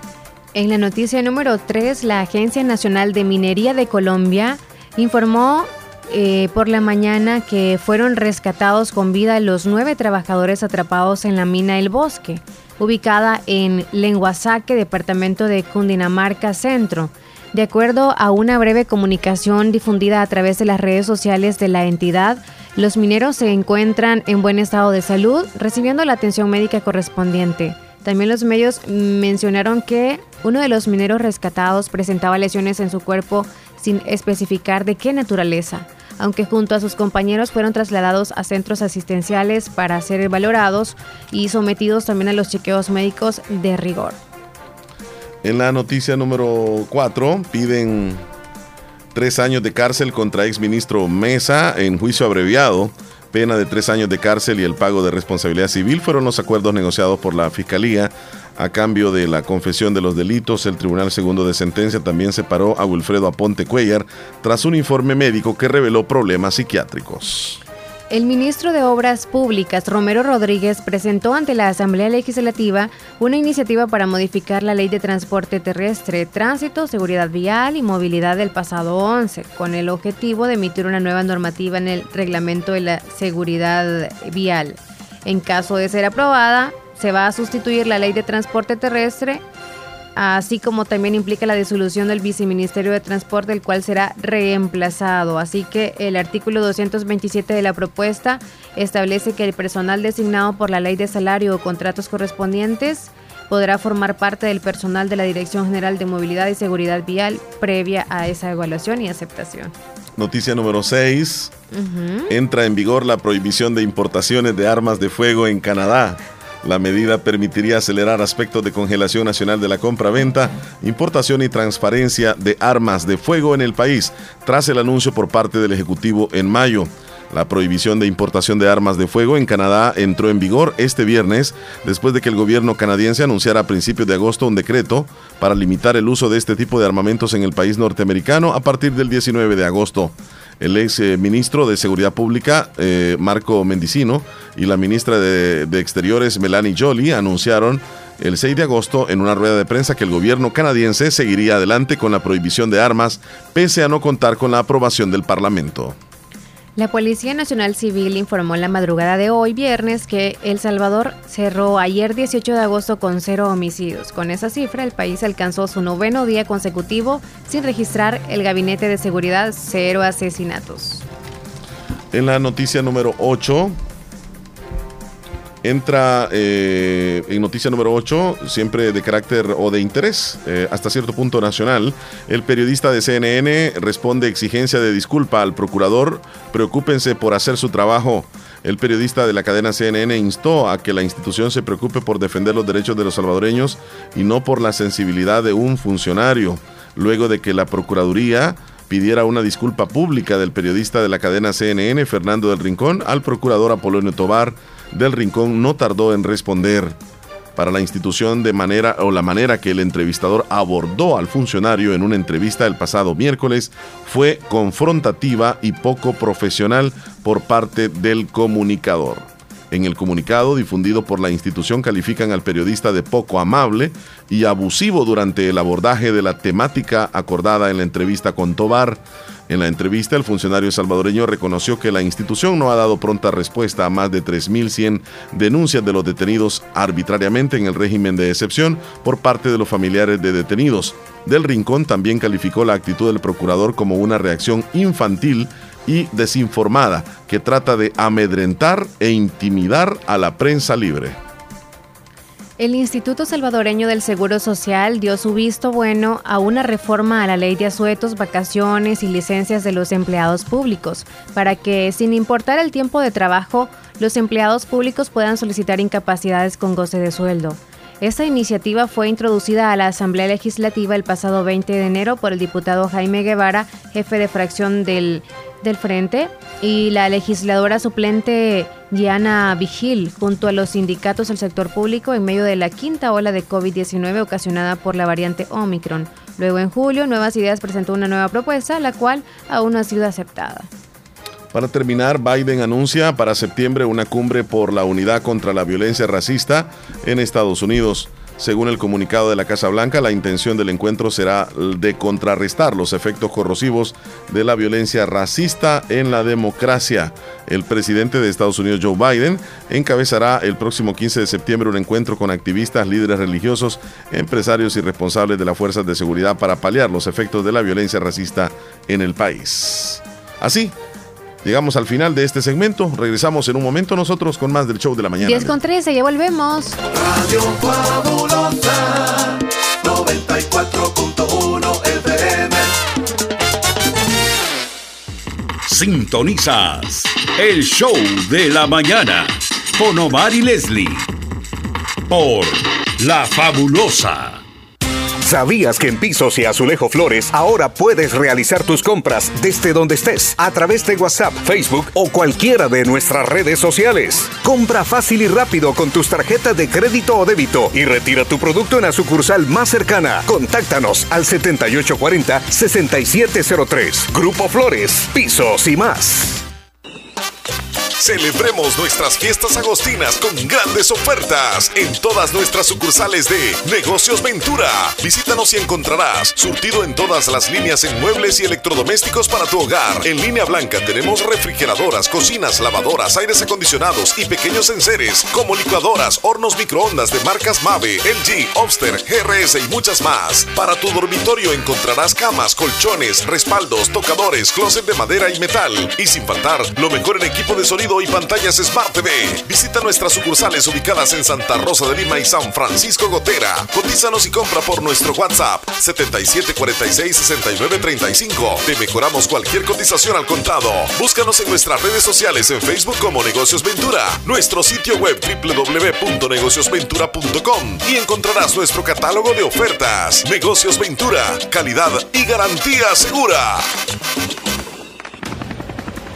En la noticia número 3, la Agencia Nacional de Minería de Colombia informó eh, por la mañana que fueron rescatados con vida los nueve trabajadores atrapados en la mina El Bosque, ubicada en Lenguasaque, departamento de Cundinamarca Centro. De acuerdo a una breve comunicación difundida a través de las redes sociales de la entidad, los mineros se encuentran en buen estado de salud, recibiendo la atención médica correspondiente. También los medios mencionaron que uno de los mineros rescatados presentaba lesiones en su cuerpo sin especificar de qué naturaleza aunque junto a sus compañeros fueron trasladados a centros asistenciales para ser valorados y sometidos también a los chequeos médicos de rigor. En la noticia número 4 piden tres años de cárcel contra exministro Mesa en juicio abreviado. Pena de tres años de cárcel y el pago de responsabilidad civil fueron los acuerdos negociados por la Fiscalía a cambio de la confesión de los delitos, el Tribunal Segundo de Sentencia también separó a Wilfredo Aponte Cuellar tras un informe médico que reveló problemas psiquiátricos. El ministro de Obras Públicas, Romero Rodríguez, presentó ante la Asamblea Legislativa una iniciativa para modificar la Ley de Transporte Terrestre, Tránsito, Seguridad Vial y Movilidad del pasado 11, con el objetivo de emitir una nueva normativa en el reglamento de la seguridad vial. En caso de ser aprobada, se va a sustituir la ley de transporte terrestre, así como también implica la disolución del viceministerio de transporte, el cual será reemplazado. Así que el artículo 227 de la propuesta establece que el personal designado por la ley de salario o contratos correspondientes podrá formar parte del personal de la Dirección General de Movilidad y Seguridad Vial previa a esa evaluación y aceptación. Noticia número 6. Entra en vigor la prohibición de importaciones de armas de fuego en Canadá. La medida permitiría acelerar aspectos de congelación nacional de la compra-venta, importación y transparencia de armas de fuego en el país, tras el anuncio por parte del Ejecutivo en mayo. La prohibición de importación de armas de fuego en Canadá entró en vigor este viernes después de que el gobierno canadiense anunciara a principios de agosto un decreto para limitar el uso de este tipo de armamentos en el país norteamericano a partir del 19 de agosto el ex eh, ministro de Seguridad Pública, eh, Marco Mendicino, y la ministra de, de Exteriores, Melanie Jolie, anunciaron el 6 de agosto en una rueda de prensa que el gobierno canadiense seguiría adelante con la prohibición de armas, pese a no contar con la aprobación del Parlamento. La Policía Nacional Civil informó en la madrugada de hoy, viernes, que El Salvador cerró ayer 18 de agosto con cero homicidios. Con esa cifra, el país alcanzó su noveno día consecutivo sin registrar el Gabinete de Seguridad cero asesinatos. En la noticia número 8, entra eh, en noticia número 8, siempre de carácter o de interés, eh, hasta cierto punto nacional. El periodista de CNN responde exigencia de disculpa al procurador. Preocúpense por hacer su trabajo. El periodista de la cadena CNN instó a que la institución se preocupe por defender los derechos de los salvadoreños y no por la sensibilidad de un funcionario. Luego de que la Procuraduría pidiera una disculpa pública del periodista de la cadena CNN, Fernando del Rincón, al procurador Apolonio Tobar del Rincón no tardó en responder para la institución de manera o la manera que el entrevistador abordó al funcionario en una entrevista el pasado miércoles fue confrontativa y poco profesional por parte del comunicador. En el comunicado difundido por la institución califican al periodista de poco amable y abusivo durante el abordaje de la temática acordada en la entrevista con Tobar. En la entrevista, el funcionario salvadoreño reconoció que la institución no ha dado pronta respuesta a más de 3.100 denuncias de los detenidos arbitrariamente en el régimen de excepción por parte de los familiares de detenidos. Del Rincón también calificó la actitud del procurador como una reacción infantil y desinformada que trata de amedrentar e intimidar a la prensa libre. El Instituto Salvadoreño del Seguro Social dio su visto bueno a una reforma a la ley de asuetos, vacaciones y licencias de los empleados públicos, para que, sin importar el tiempo de trabajo, los empleados públicos puedan solicitar incapacidades con goce de sueldo. Esta iniciativa fue introducida a la Asamblea Legislativa el pasado 20 de enero por el diputado Jaime Guevara, jefe de fracción del, del Frente, y la legisladora suplente Diana Vigil, junto a los sindicatos del sector público en medio de la quinta ola de COVID-19 ocasionada por la variante Omicron. Luego, en julio, Nuevas Ideas presentó una nueva propuesta, la cual aún no ha sido aceptada. Para terminar, Biden anuncia para septiembre una cumbre por la unidad contra la violencia racista en Estados Unidos. Según el comunicado de la Casa Blanca, la intención del encuentro será de contrarrestar los efectos corrosivos de la violencia racista en la democracia. El presidente de Estados Unidos, Joe Biden, encabezará el próximo 15 de septiembre un encuentro con activistas, líderes religiosos, empresarios y responsables de las fuerzas de seguridad para paliar los efectos de la violencia racista en el país. Así, Llegamos al final de este segmento. Regresamos en un momento nosotros con más del show de la mañana. 10 con 13, ya volvemos. Radio Fabulosa 94.1 FM. Sintonizas el show de la mañana con Omar y Leslie por La Fabulosa. ¿Sabías que en Pisos y Azulejo Flores ahora puedes realizar tus compras desde donde estés a través de WhatsApp, Facebook o cualquiera de nuestras redes sociales? Compra fácil y rápido con tus tarjetas de crédito o débito y retira tu producto en la sucursal más cercana. Contáctanos al 7840-6703. Grupo Flores, Pisos y más. Celebremos nuestras fiestas agostinas con grandes ofertas en todas nuestras sucursales de Negocios Ventura. Visítanos y encontrarás surtido en todas las líneas en muebles y electrodomésticos para tu hogar. En línea blanca tenemos refrigeradoras, cocinas, lavadoras, aires acondicionados y pequeños enseres como licuadoras, hornos microondas de marcas Mave, LG, Obster, GRS y muchas más. Para tu dormitorio encontrarás camas, colchones, respaldos, tocadores, closet de madera y metal. Y sin faltar, lo mejor en equipo de sonido y pantallas Smart TV. Visita nuestras sucursales ubicadas en Santa Rosa de Lima y San Francisco Gotera. Cotízanos y compra por nuestro WhatsApp 77466935. Te mejoramos cualquier cotización al contado. Búscanos en nuestras redes sociales en Facebook como Negocios Ventura, nuestro sitio web www.negociosventura.com y encontrarás nuestro catálogo de ofertas. Negocios Ventura, calidad y garantía segura.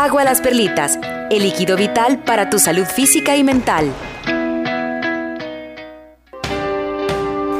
Agua Las Perlitas, el líquido vital para tu salud física y mental.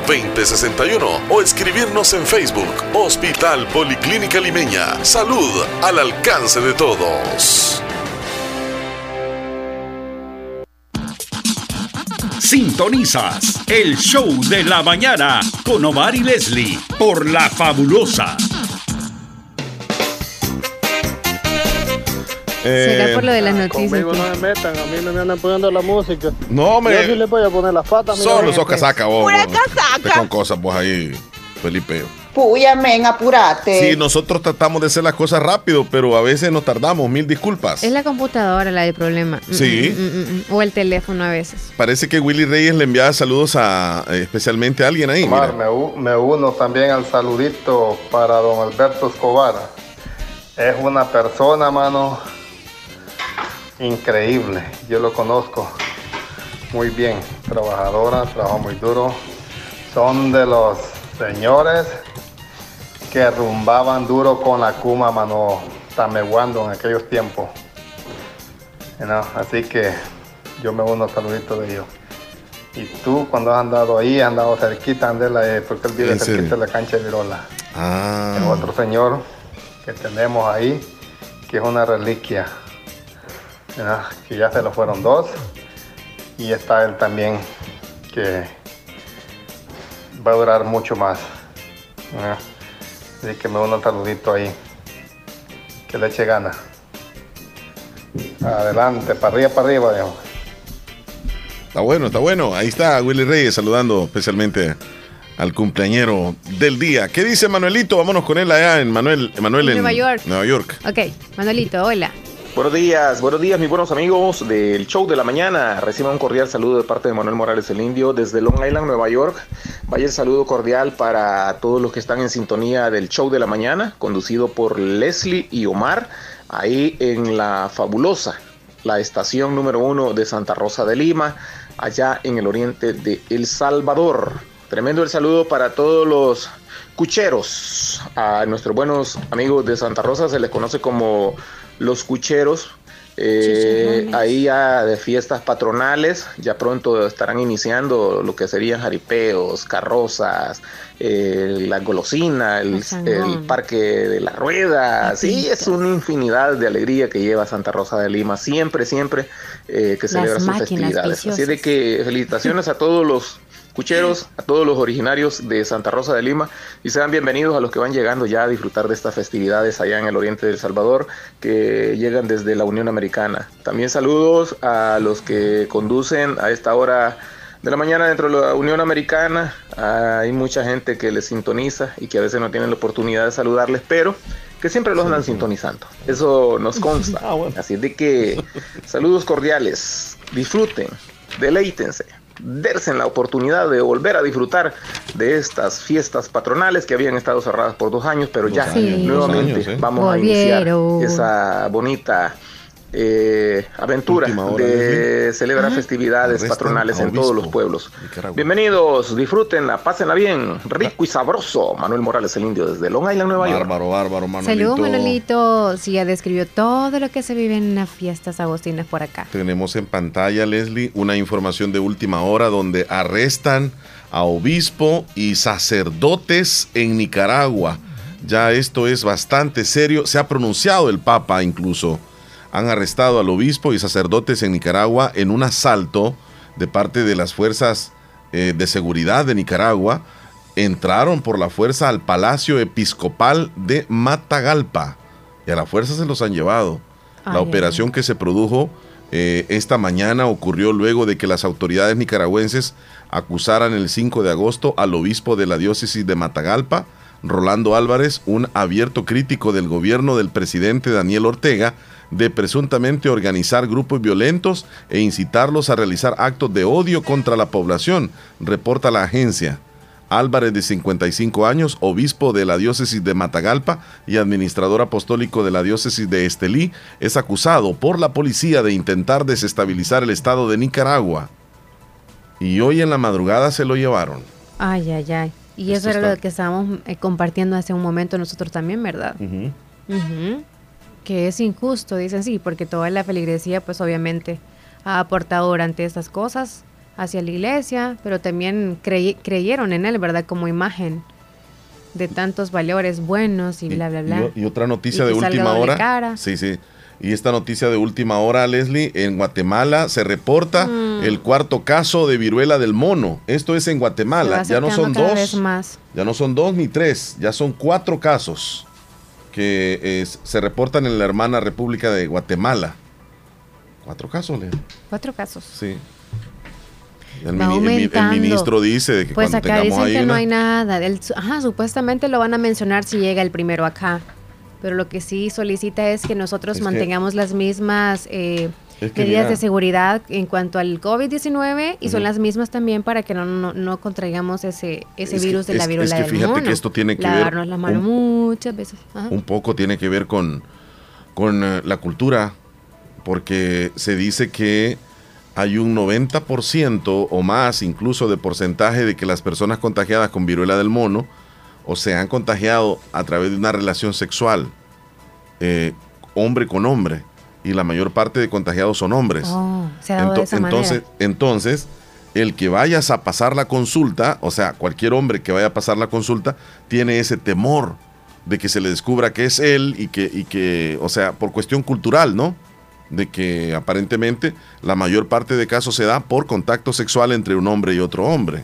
2061 o escribirnos en Facebook Hospital Policlínica Limeña. Salud al alcance de todos. Sintonizas el show de la mañana con Omar y Leslie por La Fabulosa. Será por lo de las noticias. Conmigo no me metan, a mí no me andan poniendo la música. No, me. Yo sí le voy a poner las patas. Solo sos casaca vos. Pura casaca. Con cosas vos ahí, Felipe. Puya, men, apurate. Sí, nosotros tratamos de hacer las cosas rápido, pero a veces nos tardamos. Mil disculpas. Es la computadora la del problema. Mm, Sí. mm, mm. O el teléfono a veces. Parece que Willy Reyes le enviaba saludos a eh, especialmente a alguien ahí. Omar, mira. me, me uno también al saludito para don Alberto Escobar. Es una persona, mano, increíble. Yo lo conozco muy bien. Trabajadora, trabaja muy duro. Son de los señores que rumbaban duro con la Kuma, mano, tameguando en aquellos tiempos. ¿No? Así que yo me uno al saludito de ellos. Y tú, cuando has andado ahí, has andado cerquita, andela, eh, porque él vive cerquita de la cancha de Virola. Ah. Es otro señor que tenemos ahí, que es una reliquia, ¿verdad? que ya se lo fueron dos. Y está él también, que va a durar mucho más. ¿verdad? Así que me uno un saludito ahí. Que le eche gana. Adelante, para arriba, para arriba, viejo. Está bueno, está bueno. Ahí está Willy Reyes saludando especialmente al cumpleañero del día. ¿Qué dice Manuelito? Vámonos con él allá en Manuel, Manuel en Nueva York. Nueva York. Ok, Manuelito, hola. Buenos días, buenos días mis buenos amigos del show de la mañana. Reciban un cordial saludo de parte de Manuel Morales el Indio desde Long Island, Nueva York. Vaya el saludo cordial para todos los que están en sintonía del show de la mañana, conducido por Leslie y Omar, ahí en la fabulosa, la estación número uno de Santa Rosa de Lima, allá en el oriente de El Salvador. Tremendo el saludo para todos los cucheros. A nuestros buenos amigos de Santa Rosa se les conoce como los cucheros. Eh, ahí ya de fiestas patronales, ya pronto estarán iniciando lo que serían jaripeos, carrozas, eh, la golosina, el, parque de las ruedas. Sí, es una infinidad de alegría que lleva Santa Rosa de Lima, siempre, siempre eh, que Las celebra sus festividades. Así de que felicitaciones a todos los cucheros, a todos los originarios de Santa Rosa de Lima y sean bienvenidos a los que van llegando ya a disfrutar de estas festividades allá en el oriente del Salvador que llegan desde la Unión Americana. También saludos a los que conducen a esta hora de la mañana dentro de la Unión Americana. Hay mucha gente que les sintoniza y que a veces no tienen la oportunidad de saludarles, pero que siempre los andan sintonizando. Eso nos consta. Así de que saludos cordiales, disfruten, deleítense, derse en la oportunidad de volver a disfrutar de estas fiestas patronales que habían estado cerradas por dos años, pero ya nuevamente años, ¿eh? vamos a iniciar esa bonita eh, aventura de celebrar Ah. festividades patronales en todos los pueblos. Nicaragua. Bienvenidos, disfrútenla, pásenla bien, rico y sabroso. Manuel Morales, el indio, desde Long Island, Nueva York. Bárbaro, bárbaro, Manuelito. Saludos, Manuelito. Sí, ya describió todo lo que se vive en las fiestas agostinas por acá. Tenemos en pantalla, Leslie, una información de última hora donde arrestan a obispo y sacerdotes en Nicaragua. Ya esto es bastante serio. Se ha pronunciado el Papa incluso. Han arrestado al obispo y sacerdotes en Nicaragua en un asalto de parte de las fuerzas eh, de seguridad de Nicaragua. Entraron por la fuerza al Palacio Episcopal de Matagalpa y a la fuerza se los han llevado. la operación que se produjo eh, esta mañana ocurrió luego de que las autoridades nicaragüenses acusaran el 5 de agosto al obispo de la diócesis de Matagalpa, Rolando Álvarez, un abierto crítico del gobierno del presidente Daniel Ortega, de presuntamente organizar grupos violentos e incitarlos a realizar actos de odio contra la población, reporta la agencia. Álvarez, de 55 años, obispo de la diócesis de Matagalpa y administrador apostólico de la diócesis de Estelí, es acusado por la policía de intentar desestabilizar el estado de Nicaragua. Y hoy en la madrugada se lo llevaron. Ay, ay, ay. Y Esto eso era está- lo que estábamos eh, compartiendo hace un momento nosotros también, ¿verdad? Que es injusto, dicen sí, porque toda la feligresía, pues obviamente, ha aportado durante estas cosas hacia la iglesia, pero también crey- creyeron en él, ¿verdad? Como imagen de tantos valores buenos y bla, bla, bla. Y, y otra noticia Y de última hora. cara. Sí, sí. Y esta noticia de última hora, Leslie, en Guatemala se reporta Mm. el cuarto caso de viruela del mono. Esto es en Guatemala. Ya no son dos. más. Ya no son dos ni tres, ya son cuatro casos que eh, se reportan en la hermana República de Guatemala. Cuatro casos, Leslie. Cuatro casos. Sí. El, Va mini- el el ministro dice de que Pues cuando acá tengamos dicen ahí que no hay nada. del- ajá, supuestamente lo van a mencionar si llega el primero acá. Pero lo que sí solicita es que nosotros Es que- mantengamos las mismas eh, Es que medidas mira. de seguridad en cuanto al COVID-19 y son las mismas también para que no, no, no contraigamos ese, ese Es que- virus de la viruela es que del fíjate mono. que esto tiene que ver Lavarnos las manos un- muchas veces. Ajá. un poco tiene que ver con, con eh, la cultura, porque se dice que hay un 90% o más incluso de porcentaje de que las personas contagiadas con viruela del mono o se han contagiado a través de una relación sexual, eh, hombre con hombre, y la mayor parte de contagiados son hombres. Oh, se ha dado de esa entonces, manera. entonces, el que vayas a pasar la consulta, o sea, cualquier hombre que vaya a pasar la consulta, tiene ese temor de que se le descubra que es él y que, y que, o sea, por cuestión cultural, ¿no? De que aparentemente la mayor parte de casos se da por contacto sexual entre un hombre y otro hombre.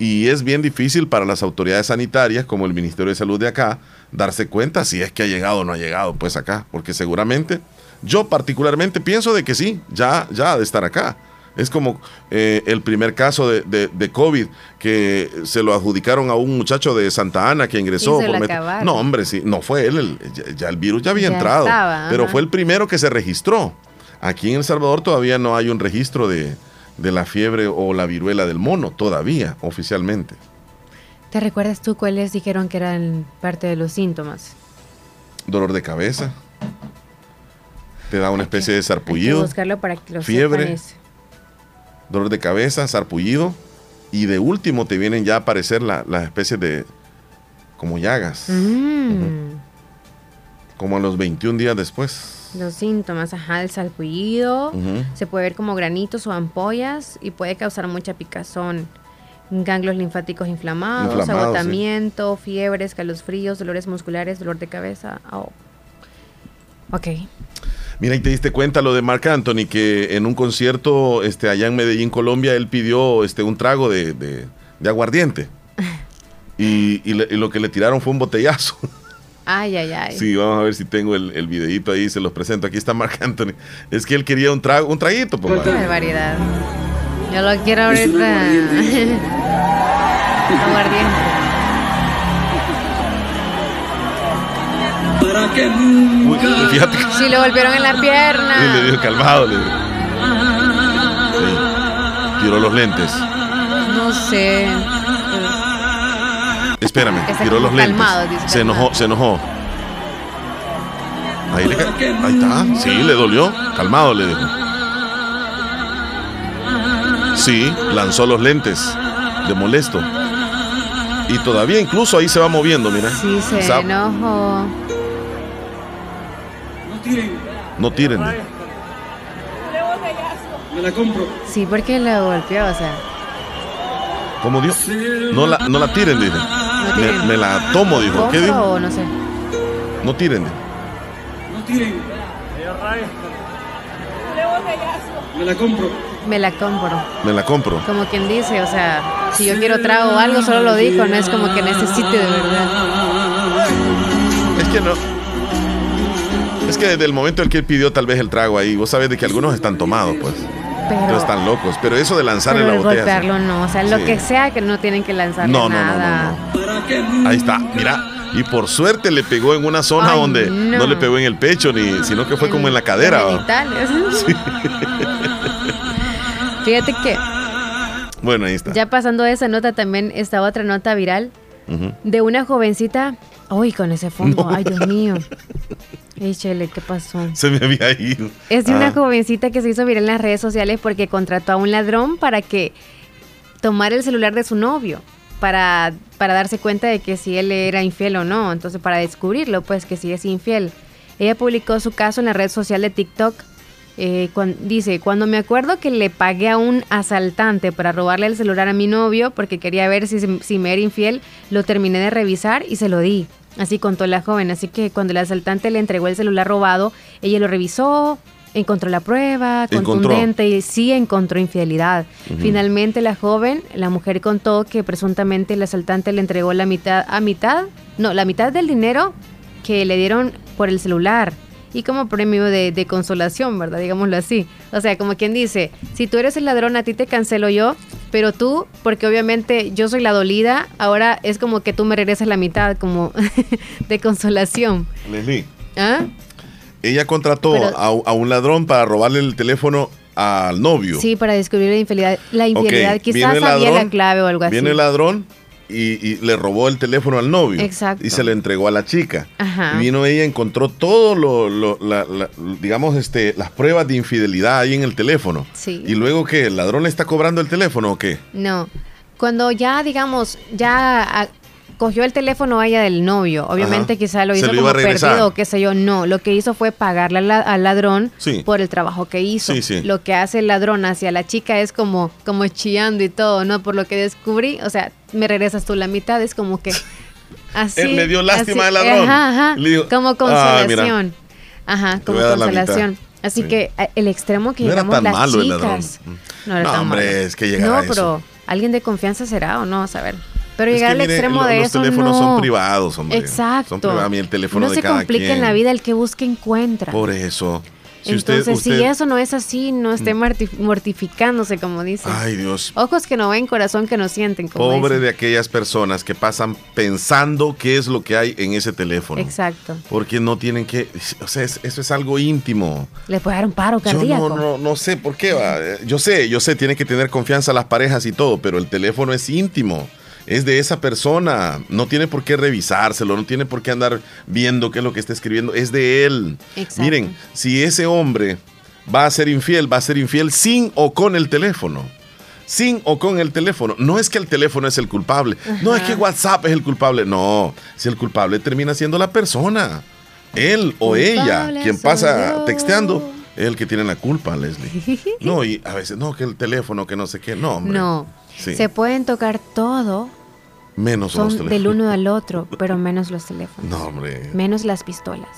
Y es bien difícil para las autoridades sanitarias, como el Ministerio de Salud de acá, darse cuenta si es que ha llegado o no ha llegado, pues acá, porque seguramente, yo particularmente pienso de que sí, ya, ya ha de estar acá. Es como eh, el primer caso de, de- de COVID que se lo adjudicaron a un muchacho de Santa Ana que ingresó. Y se por met- no, hombre, sí, no fue él, el- ya, ya el virus ya había Ya entrado, estaba, pero ajá. fue el primero que se registró. Aquí en El Salvador todavía no hay un registro de, de la fiebre o la viruela del mono, todavía, oficialmente. ¿Te recuerdas tú cuáles dijeron que eran parte de los síntomas? Dolor de cabeza. Te da una especie de sarpullido. buscarlo para que lo fiebre. dolor de cabeza, sarpullido, y de último te vienen ya a aparecer la- las especies de como llagas, Mm, como a los 21 días después. Los síntomas, ajá, el salpullido, Ujú. se puede ver como granitos o ampollas y puede causar mucha picazón. Ganglios linfáticos inflamados, Inflamados, sí. agotamiento, fiebre, escalofríos, dolores musculares, dolor de cabeza. Oh. Ok. Mira, y te diste cuenta lo de Marc Anthony, que en un concierto este, allá en Medellín, Colombia, él pidió este, un trago de, de- de aguardiente. Y, y le- y lo que le tiraron fue un botellazo. Ay, ay, ay. Sí, vamos a ver si tengo el, el videito ahí, se los presento. Aquí está Marc Anthony. Es que él quería un trago, un traguito, pues. Qué barbaridad. Yo lo quiero ahorita. Aguardiente. Uy, fíjate que Sí, lo golpearon en la y le pierna. dijo calmado, le dijo. Sí. Tiró los lentes. No sé. Espérame, tiró los lentes. dice, se enojó, se enojó. Ahí, le ahí está. Sí, le dolió. Calmado, le dijo. Sí, lanzó los lentes de molesto. Y todavía incluso ahí se va moviendo, mira. Sí, se Sa- enojó. No tiren. Me la compro. Sí, porque lo golpeó, o sea. ¿Cómo dio? No la, no la tiren, dice. Me, me la tomo, dijo. ¿Qué ¿Compro dijo? o no sé? No tiren. Me la compro. Me la compro. Me la compro. Como quien dice, o sea, si yo quiero trago o algo, solo lo dijo, no es como que necesite de verdad. Es que no. Que desde el momento en que él pidió tal vez el trago ahí, vos sabés de que algunos están tomados, pues. Pero- no están locos. Pero eso de lanzarle la el botella. golpearlo no, o sea, lo Sí. que sea que no tienen que lanzarle No, no, no, no, nada. Ahí está, mira. Y por suerte le pegó en una zona Ay, donde no. le pegó en el pecho, ni, sino que fue como en la cadera. ¿va? Genitales. Fíjate que Bueno, ahí está. ya pasando esa nota también está otra nota viral Ujú. de una jovencita. Uy, con ese fondo, ay Dios mío. Ey, Chele, ¿qué pasó? Se me había ido. Es de una Ah. jovencita que se hizo viral en las redes sociales porque contrató a un ladrón para que tomara el celular de su novio para, para darse cuenta de que si él era infiel o no. Entonces, para descubrirlo, pues que si es infiel. Ella publicó su caso en la red social de TikTok. Eh, cuan- dice, cuando me acuerdo que le pagué a un asaltante para robarle el celular a mi novio porque quería ver si, si me era infiel, lo terminé de revisar y se lo di. Así contó la joven. Así que cuando el asaltante le entregó el celular robado, ella lo revisó, encontró la prueba Encontró. contundente y sí encontró infidelidad. Finalmente la joven, la mujer contó que presuntamente el asaltante le entregó la mitad a mitad, no, la mitad del dinero que le dieron por el celular y como premio de, de consolación, ¿verdad? Digámoslo así. O sea, como quien dice, si tú eres el ladrón, a ti te cancelo yo, pero tú, porque obviamente yo soy la dolida, ahora es como que tú me regresas la mitad como de consolación. Leslie, ¿Ah? ella contrató Pero- a, a un ladrón para robarle el teléfono al novio. Sí, para descubrir la infidelidad. La infidelidad quizás ladrón, la clave o algo así. Viene el ladrón y, y le robó el teléfono al novio. Exacto. Y se le entregó a la chica. Ajá. Y vino ella, encontró todo lo, lo- la- la- digamos, este, las pruebas de infidelidad ahí en el teléfono. Sí. Y luego que el ladrón le está cobrando el teléfono o qué? No. Cuando ya, digamos, ya cogió el teléfono ella del novio, obviamente Ajá. quizá lo hizo lo como perdido o qué sé yo. No, lo que hizo fue pagarle al, la- al ladrón Sí. por el trabajo que hizo. Sí, sí. Lo que hace el ladrón hacia la chica es como, como chillando y todo, ¿no? Por lo que descubrí, o sea, me regresas tú la mitad, es como que así. Él le dio lástima al ladrón. Ajá, ajá. Como "Ah, consolación. ajá, como consolación. mitad". Así Sí. que a- el extremo que No era llegamos tan las malo el ladrón. chicas. No era No, tan hombre, malo. es que llegar No, a eso. pero alguien de confianza será o no, a saber. Pero Es llegar que, al extremo de los eso teléfonos no. son privados, hombre. Exacto. Son privados. El teléfono no de se cada complique en quien. la vida el que busque encuentra. Por eso. Si Entonces, si usted- Mm. eso no es así, no esté marti- mortificándose, como dicen. Ay, Dios. Ojos que no ven, corazón que no sienten, como Pobre dicen. de aquellas personas que pasan pensando qué es lo que hay en ese teléfono. Exacto. Porque no tienen que. O sea, es- eso es algo íntimo. Le puede dar un paro Yo cardíaco. no, no, no sé por qué. va. Yo sé, yo sé, tienen que tener confianza las parejas y todo, pero el teléfono es íntimo. Es de esa persona. No tiene por qué revisárselo, no tiene por qué andar viendo qué es lo que está escribiendo. Es de él. Exacto. Miren, si ese hombre va a ser infiel, va a ser infiel sin o con el teléfono. Sin o con el teléfono. No es que el teléfono es el culpable. No es que WhatsApp es el culpable. No, si el culpable termina siendo la persona. Él o ella, quien pasa yo. texteando, es el que tiene la culpa, Leslie. No, y a veces, no, que el teléfono, que no sé qué. No, hombre. No. Sí. Se pueden tocar todo, Menos los son teléfonos. del uno al otro, pero menos los teléfonos. No, hombre. Menos las pistolas.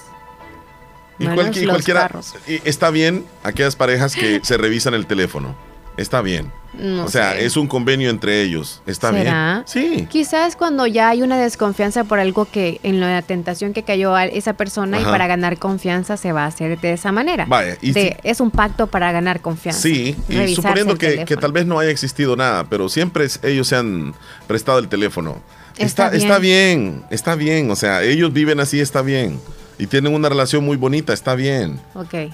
Y, menos cualqui- y los cualquiera. carros. está bien aquellas parejas que se revisan el teléfono. Está bien. No o sea, sé. es un convenio entre ellos. Está ¿Será? bien. Sí. Quizás cuando ya hay una desconfianza por algo que en la tentación que cayó a esa persona y para ganar confianza se va a hacer de esa manera. Vaya, y De- es un pacto para ganar confianza. Sí, y suponiendo que, que tal vez no haya existido nada, pero siempre es- ellos se han prestado el teléfono. Está Está, está bien, está bien. O sea, ellos viven así, está bien. Y tienen una relación muy bonita, está bien.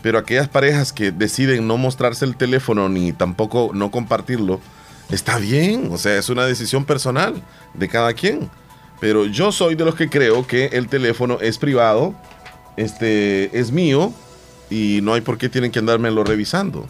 Pero aquellas parejas que deciden no mostrarse el teléfono ni tampoco no compartirlo, está bien. O sea, es una decisión personal de cada quien. Pero yo soy de los que creo que el teléfono es privado, este, es mío y no hay por qué tienen que andármelo revisando.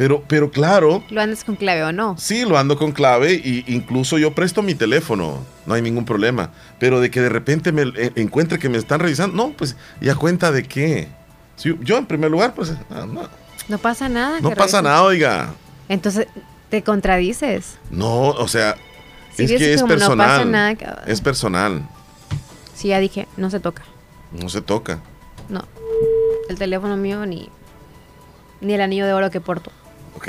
Pero, pero claro, ¿Lo andas con clave o no? sí lo ando con clave y incluso yo presto mi teléfono, no hay ningún problema. Pero de que de repente me eh, encuentre que me están revisando, no, pues ya cuenta de qué. Si yo en primer lugar, pues ah, no, No pasa nada. no pasa revisen. nada, oiga. Entonces, te contradices. No, o sea, Si es que es como no pasa personal. nada, Es personal. Sí, ya dije, no se toca. No se toca. No. El teléfono mío ni, ni el anillo de oro que porto. Ok.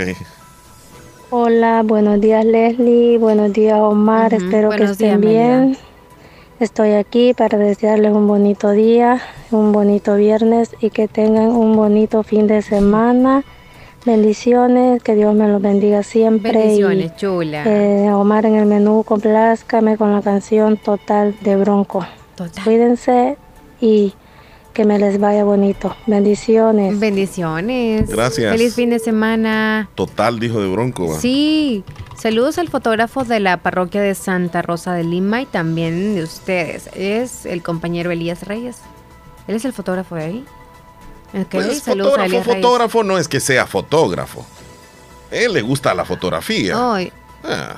Hola, buenos días Leslie, buenos días Omar, espero que estén días, bien. Estoy aquí para desearles un bonito día, un bonito viernes y que tengan un bonito fin de semana. Bendiciones, que Dios me los bendiga siempre. Bendiciones, y, chula. eh, Omar en el menú, complázcame con la canción Total de Bronco. Cuídense y que me les vaya bonito. Bendiciones. Bendiciones. Gracias. Feliz fin de semana. Total, dijo de Bronco. va. Sí, saludos al fotógrafo de la parroquia de Santa Rosa de Lima y también de ustedes. Es el compañero Elías Reyes. Él es el fotógrafo de ahí. Ok, Pues saludos a fotógrafo, Reyes. fotógrafo no es que sea fotógrafo. él le gusta la fotografía. Ah.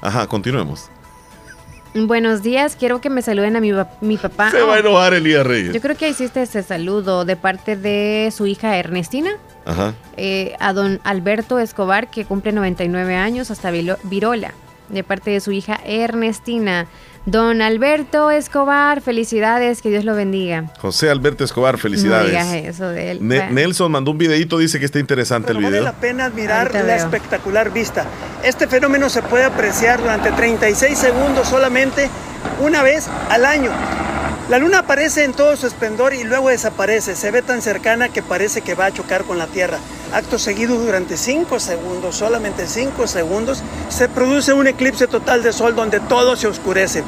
Ajá, continuemos. Buenos días, quiero que me saluden a mi, mi papá. Se va a Oh, enojar Elías Reyes. Yo creo que hiciste ese saludo de parte de su hija Ernestina. Ajá. eh, a don Alberto Escobar, que cumple 99 años, hasta Virola, de parte de su hija Ernestina. Don Alberto Escobar, felicidades, que Dios lo bendiga. José Alberto Escobar, No felicidades. digas eso de él. Ne- Bueno. Nelson mandó un videito, dice que está interesante el Vale video. la pena admirar la veo. espectacular vista. Este fenómeno se puede apreciar durante 36 segundos solamente una vez al año. La luna aparece en todo su esplendor y luego desaparece. Se ve tan cercana que parece que va a chocar con la Tierra. Acto seguido, durante 5 segundos, solamente 5 segundos, se produce un eclipse total de sol donde todo se oscurece.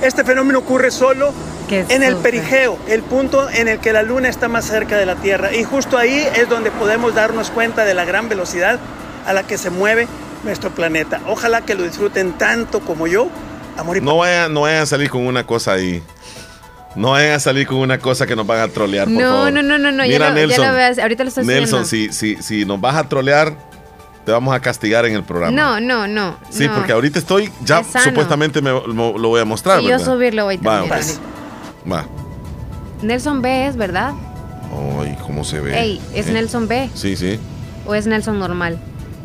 Este fenómeno ocurre solo Qué en el perigeo, el punto en el que la luna está más cerca de la Tierra. Y justo ahí es donde podemos darnos cuenta de la gran velocidad a la que se mueve nuestro planeta. Ojalá que lo disfruten tanto como yo. Amor y No vayan, no vayan a salir con una cosa ahí. No vayan a salir con una cosa que nos van a trolear, por No, favor. no, no, no, no, ya Mira, ya Nelson, lo veas, ahorita lo estoy Nelson, si, si, si nos vas a trolear, te vamos a castigar en el programa. No, no, no. Sí, no. porque ahorita estoy, ya Es supuestamente me, lo voy a mostrar, Y yo subirlo hoy Va, también. pues. Va. Nelson B es, ¿verdad? Ay, cómo se ve. Ey, ¿es Eh, Nelson B Sí, sí. o es Nelson normal?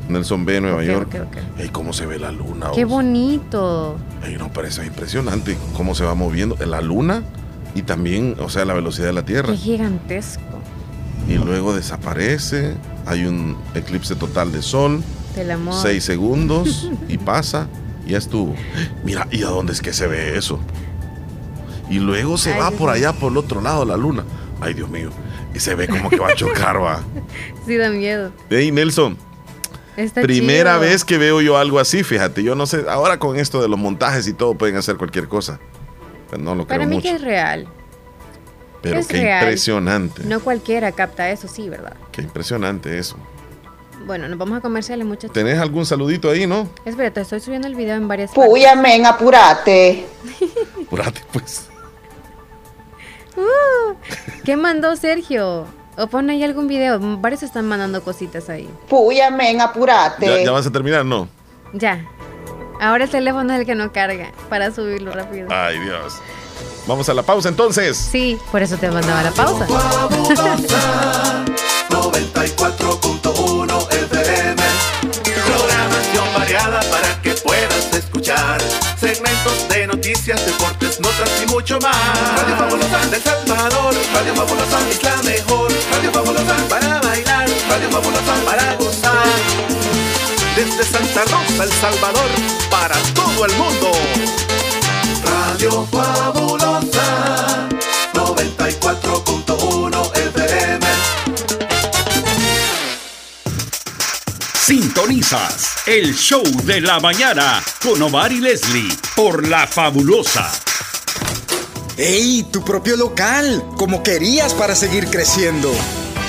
Nelson B, Nueva York. ok, ok. Ey, cómo se ve la luna. Qué vos. bonito. Ey, no, es impresionante. Cómo se va moviendo la luna y también, o sea, la velocidad de la Tierra. Qué gigantesco. Y luego desaparece. Hay un eclipse total de sol. Del amor. Seis segundos y pasa. y Ya estuvo. Mira, ¿y a dónde es que se ve eso? Y luego se Ay, va Dios por allá, por el otro lado la luna. Ay, Dios mío. Y se ve como que va a chocar, va. Sí, da miedo. Hey, Nelson. Está Primera chido. vez que veo yo algo así, fíjate. Yo no sé, ahora con esto de los montajes y todo pueden hacer cualquier cosa. Pero no lo Para creo mí mucho. que es real. Pero es qué real. impresionante. No cualquiera capta eso, sí, ¿verdad? Qué impresionante eso. Bueno, nos vamos a comerciales, muchachos. ¿Tenés algún saludito ahí, no? Espérate, estoy subiendo el video en varias partes. Puya, men, apurate. Apurate, pues. Uh, ¿Qué mandó Sergio? O pon ahí algún video. Varios están mandando cositas ahí. Puya, men, apurate. ¿Ya, ya vas a terminar? No. Ya. Ahora el teléfono es el que no carga para subirlo rápido. Ay, Dios. Vamos a la pausa entonces. Sí, por eso te mandaba la pausa. 94.1 FM. Programación variada para que puedas escuchar. Segmentos de noticias, deportes, notas y mucho más. Radio Fabulosa del Salvador. Radio Fabulosa es la mejor. Radio Fabulosa para bailar. Radio Fabulosa para gozar. Desde Santa Rosa, El Salvador, para todo el mundo. Radio Fabulosa 94.1 FM. Sintonizas el show de la mañana con Omar y Leslie por La Fabulosa. ¡Ey! Tu propio local, como querías para seguir creciendo.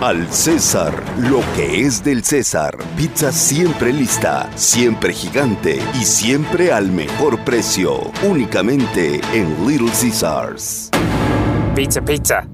Al César, lo que es del César. Pizza siempre lista, siempre gigante y siempre al mejor precio. Únicamente en Little Caesars. Pizza, pizza.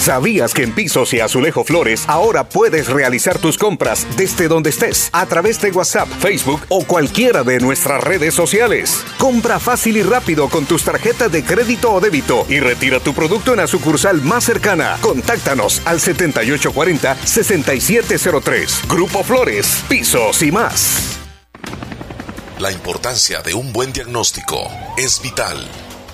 ¿Sabías que en Pisos y Azulejo Flores ahora puedes realizar tus compras desde donde estés a través de WhatsApp, Facebook o cualquiera de nuestras redes sociales? Compra fácil y rápido con tus tarjetas de crédito o débito y retira tu producto en la sucursal más cercana. Contáctanos al 7840-6703. Grupo Flores, Pisos y más. La importancia de un buen diagnóstico es vital.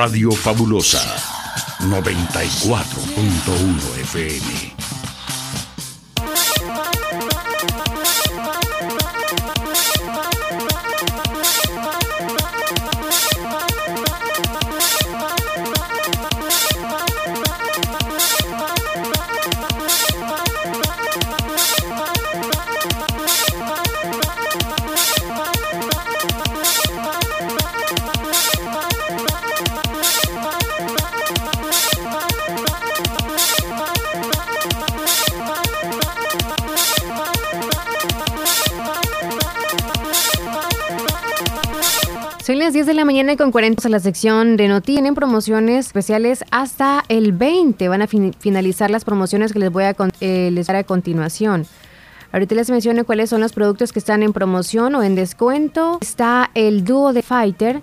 Radio Fabulosa 94.1 FM. Son las 10 de la mañana y con 40 a la sección de Noti. Tienen promociones especiales hasta el 20. Van a fin- finalizar las promociones que les voy a, eh, les a continuación. Ahorita les menciono cuáles son los productos que están en promoción o en descuento. Está el dúo de Fighter.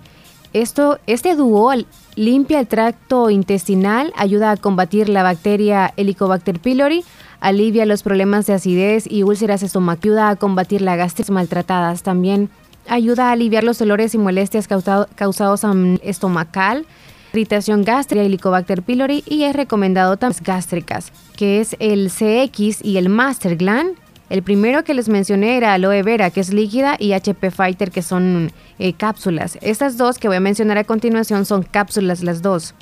Esto, este dúo limpia el tracto intestinal, ayuda a combatir la bacteria Helicobacter pylori, alivia los problemas de acidez y úlceras estomacales, ayuda a combatir la gastritis maltratadas. También ayuda a aliviar los dolores y molestias causado- causados am- estomacal, irritación gástrica, Helicobacter pylori y es recomendado también gástricas, que es el CX y el Master Gland. El primero que les mencioné era aloe vera, que es líquida, y HP Fighter, que son eh, cápsulas. Estas dos que voy a mencionar a continuación son cápsulas las dos.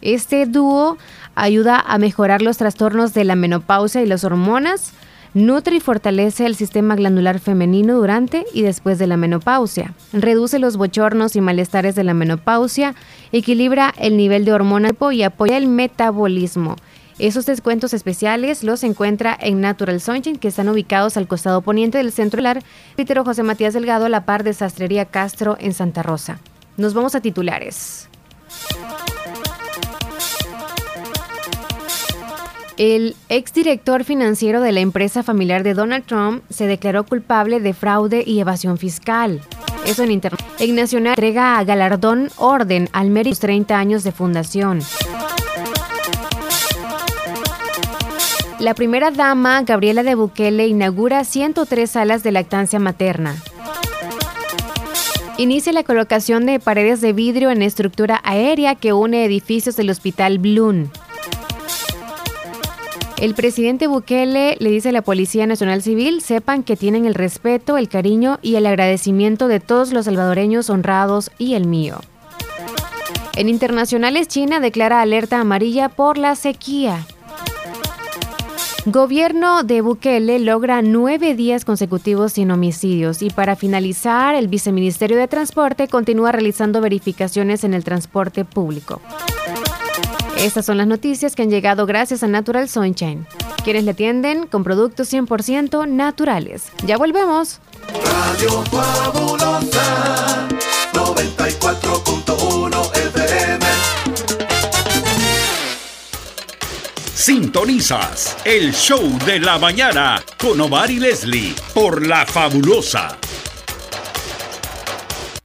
Este dúo ayuda a mejorar los trastornos de la menopausia y las hormonas, Nutre y fortalece el sistema glandular femenino durante y después de la menopausia. Reduce los bochornos y malestares de la menopausia, equilibra el nivel de hormona y apoya el metabolismo. Esos descuentos especiales los encuentra en Natural Sunshine, que están ubicados al costado poniente del centro del Peter José Matías Delgado, a la par de Sastrería Castro en Santa Rosa. Nos vamos a titulares. El exdirector financiero de la empresa familiar de Donald Trump se declaró culpable de fraude y evasión fiscal. Eso en Internet. En Nacional entrega a galardón orden al mérito 30 años de fundación. La primera dama, Gabriela de Bukele, inaugura 103 salas de lactancia materna. Inicia la colocación de paredes de vidrio en estructura aérea que une edificios del Hospital Bloom. El presidente Bukele le dice a la Policía Nacional Civil, sepan que tienen el respeto, el cariño y el agradecimiento de todos los salvadoreños honrados y el mío. En internacionales, China declara alerta amarilla por la sequía. Gobierno de Bukele logra nueve días consecutivos sin homicidios y para finalizar, el Viceministerio de Transporte continúa realizando verificaciones en el transporte público. Estas son las noticias que han llegado gracias a Natural Sunshine, quienes le atienden con productos 100% naturales. Ya volvemos. Radio Fabulosa 94.1 FM. Sintonizas el show de la mañana con Omar y Leslie por La Fabulosa.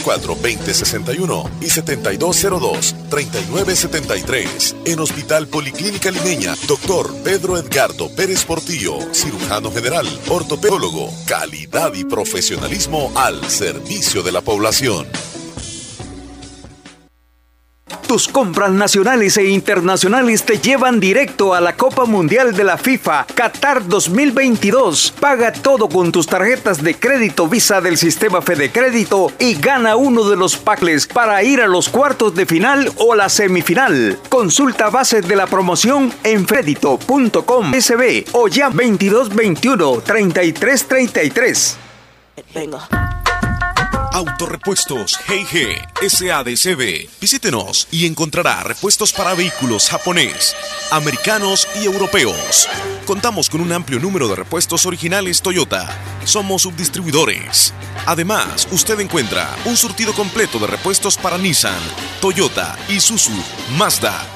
2061 y 7202-3973. En Hospital Policlínica Limeña, doctor Pedro Edgardo Pérez Portillo, cirujano general, ortopedólogo, calidad y profesionalismo al servicio de la población. Tus compras nacionales e internacionales te llevan directo a la Copa Mundial de la FIFA Qatar 2022. Paga todo con tus tarjetas de crédito Visa del sistema Fede Crédito y gana uno de los packs para ir a los cuartos de final o la semifinal. Consulta bases de la promoción en crédito.com SB o ya 2221 3333. Venga. Autorepuestos GG SADCB. Visítenos y encontrará repuestos para vehículos japonés, americanos y europeos. Contamos con un amplio número de repuestos originales Toyota. Somos subdistribuidores. Además, usted encuentra un surtido completo de repuestos para Nissan, Toyota, Isuzu, Mazda,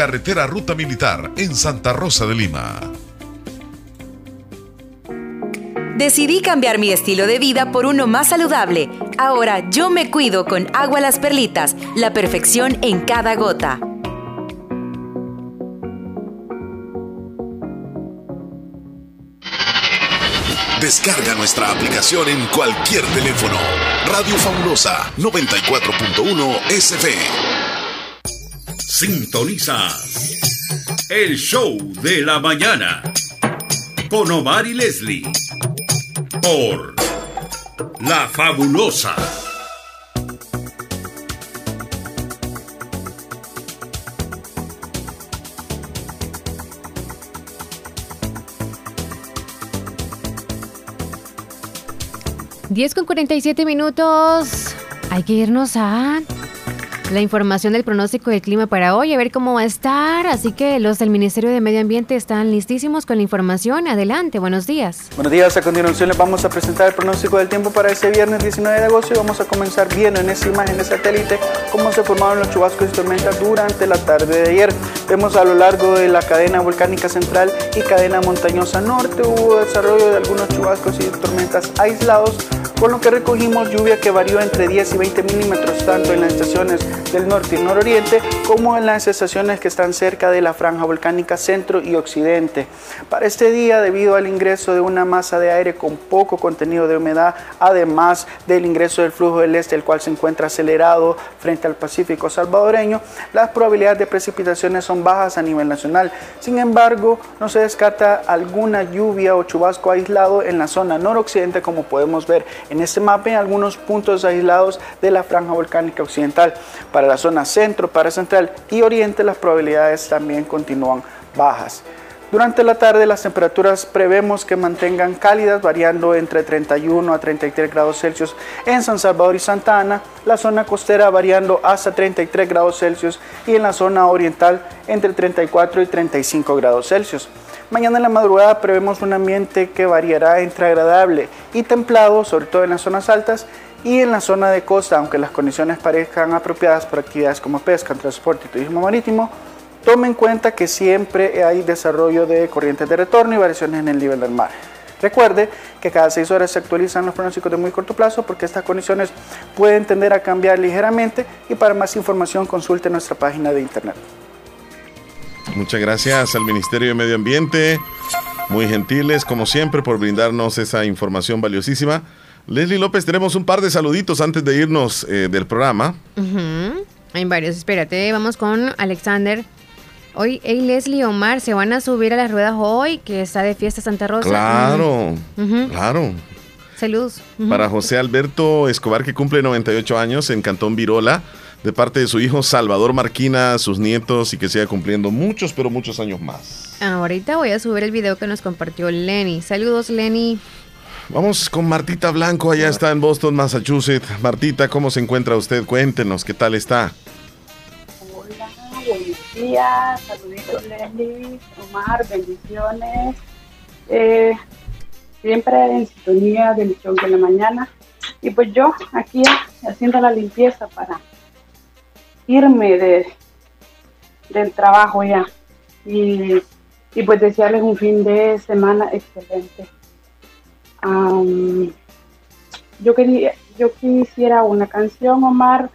carretera Ruta Militar en Santa Rosa de Lima. Decidí cambiar mi estilo de vida por uno más saludable. Ahora yo me cuido con agua las perlitas, la perfección en cada gota. Descarga nuestra aplicación en cualquier teléfono. Radio Fabulosa 94.1 SF. Sintoniza el show de la mañana con Omar y Leslie por La Fabulosa. Diez con 47 minutos. Hay que irnos a la información del pronóstico del clima para hoy, a ver cómo va a estar. Así que los del Ministerio de Medio Ambiente están listísimos con la información. Adelante, buenos días. Buenos días, a continuación les vamos a presentar el pronóstico del tiempo para este viernes 19 de agosto y vamos a comenzar viendo en esta imagen de satélite cómo se formaron los chubascos y tormentas durante la tarde de ayer. Vemos a lo largo de la cadena volcánica central y cadena montañosa norte hubo desarrollo de algunos chubascos y tormentas aislados con lo que recogimos lluvia que varió entre 10 y 20 milímetros tanto en las estaciones del norte y nororiente como en las estaciones que están cerca de la franja volcánica centro y occidente. Para este día, debido al ingreso de una masa de aire con poco contenido de humedad, además del ingreso del flujo del este, el cual se encuentra acelerado frente al Pacífico salvadoreño, las probabilidades de precipitaciones son bajas a nivel nacional. Sin embargo, no se descarta alguna lluvia o chubasco aislado en la zona noroccidente, como podemos ver en este mapa en algunos puntos aislados de la franja volcánica occidental. Para la zona centro, para central y oriente las probabilidades también continúan bajas. Durante la tarde las temperaturas prevemos que mantengan cálidas, variando entre 31 a 33 grados Celsius en San Salvador y Santa Ana, la zona costera variando hasta 33 grados Celsius y en la zona oriental entre 34 y 35 grados Celsius. Mañana en la madrugada prevemos un ambiente que variará entre agradable y templado, sobre todo en las zonas altas y en la zona de costa, aunque las condiciones parezcan apropiadas para actividades como pesca, transporte y turismo marítimo, tome en cuenta que siempre hay desarrollo de corrientes de retorno y variaciones en el nivel del mar. Recuerde que cada seis horas se actualizan los pronósticos de muy corto plazo porque estas condiciones pueden tender a cambiar ligeramente y para más información consulte nuestra página de internet. Muchas gracias al Ministerio de Medio Ambiente, muy gentiles como siempre por brindarnos esa información valiosísima. Leslie López, tenemos un par de saluditos antes de irnos eh, del programa. Hay varios, espérate, vamos con Alexander. Hoy, hey Leslie Omar, se van a subir a las ruedas hoy, que está de fiesta Santa Rosa. Claro, claro. Saludos. Para José Alberto Escobar, que cumple 98 años en Cantón Virola, de parte de su hijo Salvador Marquina, sus nietos y que siga cumpliendo muchos, pero muchos años más. Ahorita voy a subir el video que nos compartió Lenny. Saludos, Lenny. Vamos con Martita Blanco, allá está en Boston, Massachusetts. Martita, ¿cómo se encuentra usted? Cuéntenos, ¿qué tal está? Hola, buenos días, saluditos Leslie, Omar, bendiciones. Eh, siempre en sintonía del show de la mañana. Y pues yo aquí haciendo la limpieza para irme de, del trabajo ya. Y, y pues desearles un fin de semana excelente. Yo, quería, yo quisiera una canción, Omar,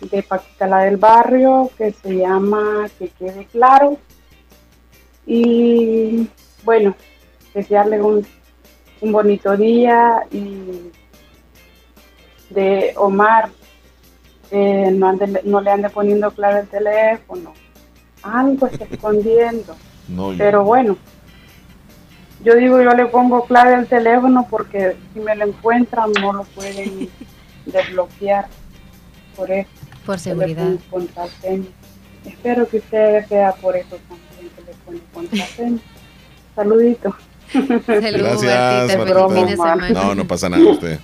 de Paquita la del Barrio, que se llama Que quede claro. Y bueno, desearle un, un bonito día y de Omar, eh, no, ande- no le ande poniendo clave el teléfono, algo está escondiendo. No, Pero bueno, yo digo, yo le pongo clave al teléfono porque si me lo encuentran no lo pueden desbloquear. Por eso. Por seguridad. contraseña. Espero que usted sea por eso también que le pone contraseña. Saludito. Gracias, Martita. No, no pasa nada usted.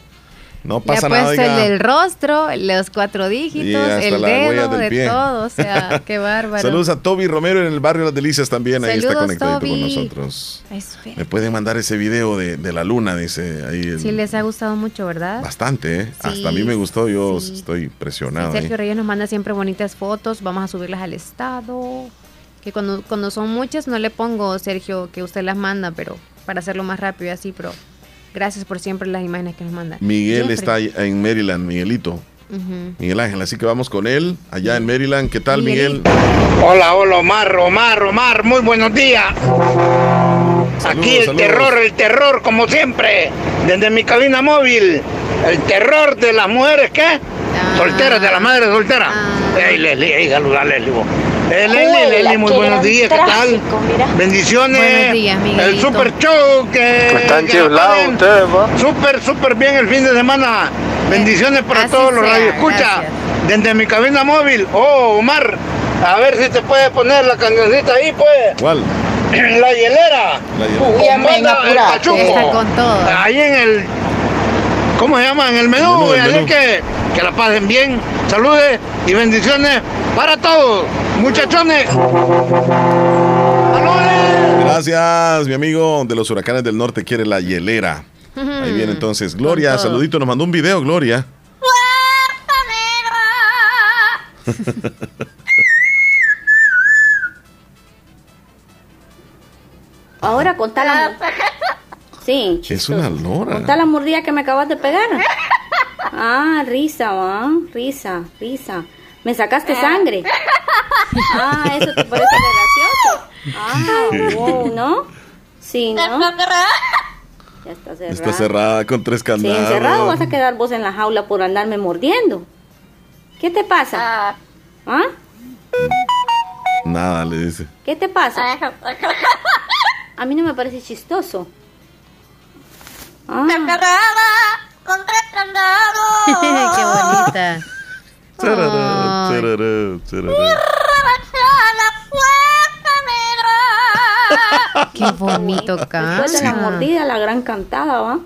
No Le ha pasa nada, puesto el del rostro, los cuatro dígitos, el dedo, de pie. todo. O sea, qué bárbaro. Saludos a Toby Romero en el barrio Las Delicias también. Ahí está conectadito con Toby. nosotros. Ay. Me pueden mandar ese video de, de la luna, dice ahí. el- Sí, les ha gustado mucho, ¿verdad? Bastante, ¿eh? Sí, Hasta a mí me gustó, yo sí. estoy impresionado. Sergio ahí. Reyes nos manda siempre bonitas fotos. Vamos a subirlas al estado. Que cuando, cuando son muchas no le pongo, Sergio, que usted las manda, pero para hacerlo más rápido y así, pero gracias por siempre las imágenes que nos manda. Miguel Jeffrey. está en Maryland, Miguelito. Miguel Ángel, así que vamos con él allá en Maryland. ¿Qué tal, Miguel? Hola, hola, Omar, Omar, Omar, muy buenos días. Aquí el saludos. terror, el terror, como siempre, desde mi cabina móvil. El terror de las mujeres, ¿qué? Solteras, de las madres solteras. Ey, Leslie, ey, saluda Leslie. vos. Hola, Leslie, muy buenos días, ¿qué tal? mira. Bendiciones. Buenos días, el super show que. Están chiflados ustedes, Súper, súper bien el fin de semana. Bendiciones para así todos los sea, radioescuchas. gracias. Desde mi cabina móvil. Oh, Omar, a ver si te puede poner la cancioncita ahí, pues. ¿Cuál? La hielera. La hielera. Banda El. Está con todo. Ahí en el. ¿Cómo se llama? En el menú. Menú, el así menú. que, que la pasen bien. Saludes y bendiciones para todos. Muchachones. Gracias, mi amigo de los huracanes del norte quiere la hielera. Ahí viene entonces Gloria, saludito, nos mandó un video, Gloria. Ahora contá la Sí, Es una lora. contá la mordida que me acabas de pegar. Ah, risa, va, risa, risa. Me sacaste sangre. Ah, eso te parece gracioso. Ah, wow, ¿no? Sí, ¿no? Ya está cerrado. Está cerrada con tres Sí, candados. encerrado vas a quedar vos en la jaula por andarme mordiendo. ¿Qué te pasa? ¿Ah? Nada, le dice. ¿Qué te pasa? A mí no me parece chistoso. Ah. Qué bonita. Charará, Ay. charará, charará. Qué bonito Después de la canta. mordida, la gran cantada, ¿va?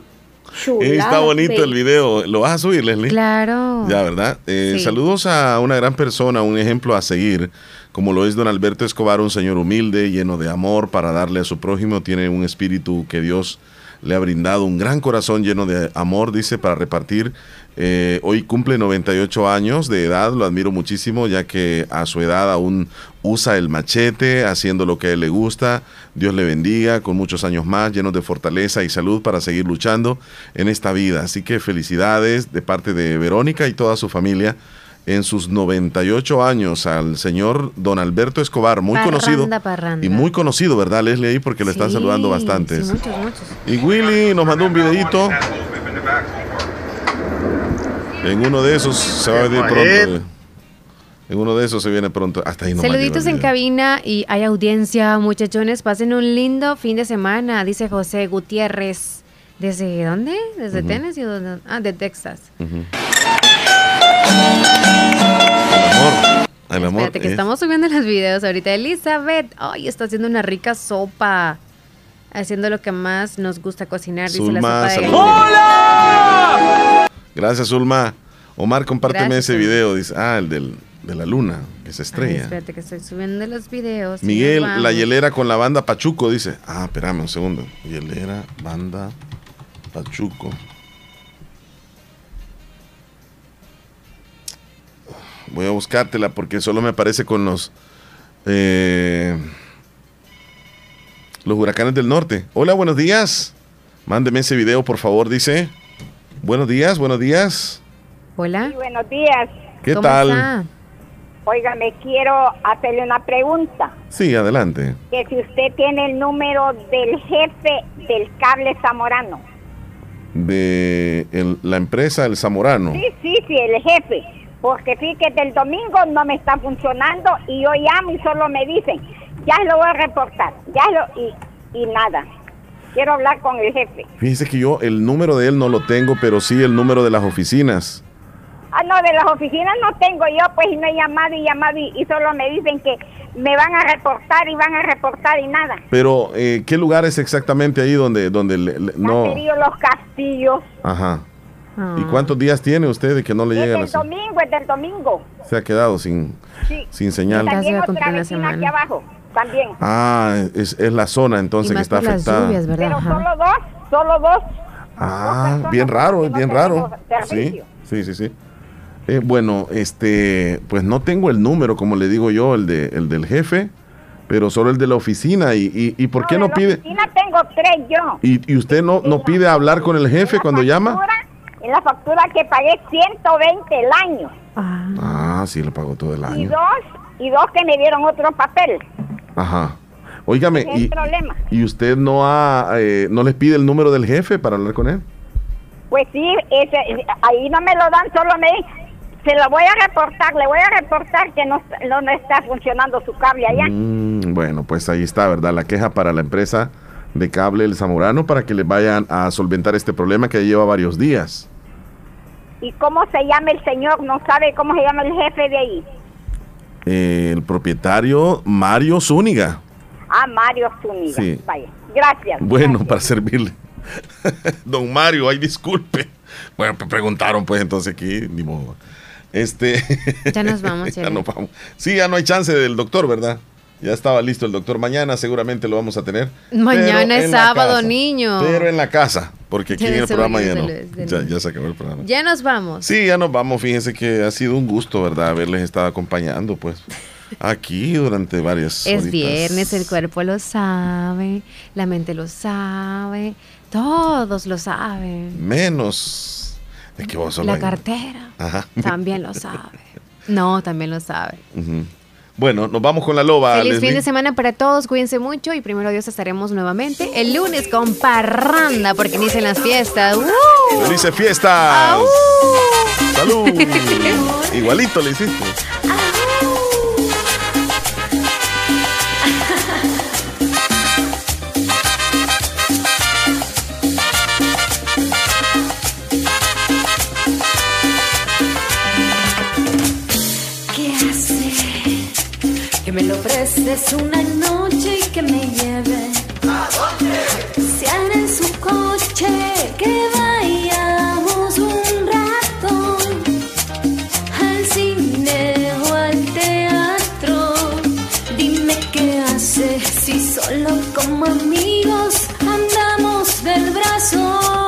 Chulada, Eh, Está bonito baby. el video. ¿Lo vas a subir, Leslie? Claro. Ya, ¿verdad? Eh, Sí. Saludos a una gran persona, un ejemplo a seguir, como lo es don Alberto Escobar, un señor humilde, lleno de amor para darle a su prójimo, tiene un espíritu que Dios le ha brindado, un gran corazón lleno de amor, dice, para repartir. Eh, hoy cumple 98 años de edad, lo admiro muchísimo, ya que a su edad aún usa el machete, haciendo lo que a él le gusta. Dios le bendiga, con muchos años más, llenos de fortaleza y salud para seguir luchando en esta vida. Así que felicidades de parte de Verónica y toda su familia en sus 98 años al señor don Alberto Escobar, muy Parranda, conocido. parranda. Y muy conocido, ¿verdad, Leslie? Ahí porque le están Sí, saludando bastantes. sí, muchos, muchos. Y Willy nos mandó un videito. En uno de esos se va a venir pronto. eh. En uno de esos se viene pronto. Hasta ahí no Saluditos en cabina y hay audiencia, muchachones. Pasen un lindo fin de semana, dice José Gutiérrez. ¿Desde dónde? ¿Desde Ujú. Tennessee? o dónde? Ah, de Texas. El amor. Espérate, que es- estamos subiendo los videos ahorita. Elizabeth, ay, está haciendo una rica sopa. Haciendo lo que más nos gusta cocinar, dice la sopa de gallina. Gracias, Zulma. Omar, compárteme Gracias, ese video. Dice, ah, el del, de la luna, que se Ay, estrella. espérate que estoy subiendo los videos. Miguel, la hielera con la banda Pachuco, dice. Ah, espérame un segundo. Hielera, banda Pachuco. Voy a buscártela porque solo me aparece con los. eh, los huracanes del norte. Hola, buenos días. Mándeme ese video, por favor, dice. Buenos días, buenos días. Hola. buenos días. ¿Qué tal? Oiga, me quiero hacerle una pregunta. Sí, adelante. Que si usted tiene el número del jefe del cable zamorano. De el- la empresa El Zamorano. Sí, sí, sí, el jefe. Porque fíjate, del domingo no me está funcionando y yo llamo y solo me dicen, ya lo voy a reportar, ya lo... y, y nada. Quiero hablar con el jefe. Fíjese que yo el número de él no lo tengo, pero sí el número de las oficinas. Ah, no, de las oficinas no tengo yo, pues no he llamado y llamado y, y solo me dicen que me van a reportar y van a reportar y nada. Pero, eh, ¿qué lugar es exactamente ahí donde, donde le- le- no? Caserío Los Castillos. Ajá. ¿Y cuántos días tiene usted de que no le Es llegan del las... domingo, es del domingo. Se ha quedado sin, Sí. sin Y señal. también otra vecina aquí abajo, también. Ah, es, es la zona entonces Y que está afectada. lluvias. Pero solo dos, solo dos. Ah, bien raro, es bien raro. Sí, sí, sí, sí. Eh, bueno, este, pues no tengo el número, como le digo yo, el de, el del jefe, Pero solo el de la oficina. ¿Y, y, y por qué no, de la pide? oficina tengo tres yo. ¿Y, y usted no, no pide hablar con el jefe cuando llama? En la factura que pagué 120 el año. Ah, sí, le pagó todo el Y año. dos, y dos que me dieron otro papel. Ajá. Óigame, es y, problema. ¿y usted no ha, eh, no les pide el número del jefe para hablar con él? Pues sí, ese, ahí no me lo dan, solo me se lo voy a reportar, le voy a reportar que no, no, no está funcionando su cable allá. Mm, bueno, pues ahí está, ¿verdad? La queja para la empresa de cable El Zamorano para que le vayan a solventar este problema que lleva varios días. ¿Y cómo se llama el señor? No sabe cómo se llama el jefe de ahí. Eh, el propietario Mario Zúñiga. Ah, Mario Zúñiga. Sí. Vaya. Gracias. Bueno, para servirle. Don Mario, ay, disculpe. Bueno, me preguntaron pues entonces aquí, ni modo. Este. Ya nos vamos, ya nos vamos. Sí, ya no hay chance del doctor, ¿verdad? Ya estaba listo el doctor. Mañana seguramente lo vamos a tener. Mañana es sábado, casa. niño. Pero en la casa, porque aquí Ya en el programa ya no. Ya, ya se acabó el programa. Ya nos vamos. Sí, ya nos vamos. Fíjense que ha sido un gusto, ¿verdad? Haberles estado acompañando, pues, aquí durante varias Es horitas. viernes, el cuerpo lo sabe, la mente lo sabe, todos lo saben. Menos. Es que vos solo La hay- cartera Ajá. también lo sabe. No, también lo sabe. Bueno, nos vamos con la loba. Feliz Leslie. fin de semana para todos, cuídense mucho y primero Dios estaremos nuevamente el lunes con parranda porque inician las fiestas. ¡Uh! ¡Felices fiestas! ¡Salud! Igualito le hiciste. ofreces una noche y que me lleve. ¿A dónde? Si en su coche que vayamos un rato al cine o al teatro. Dime qué haces si solo como amigos andamos del brazo.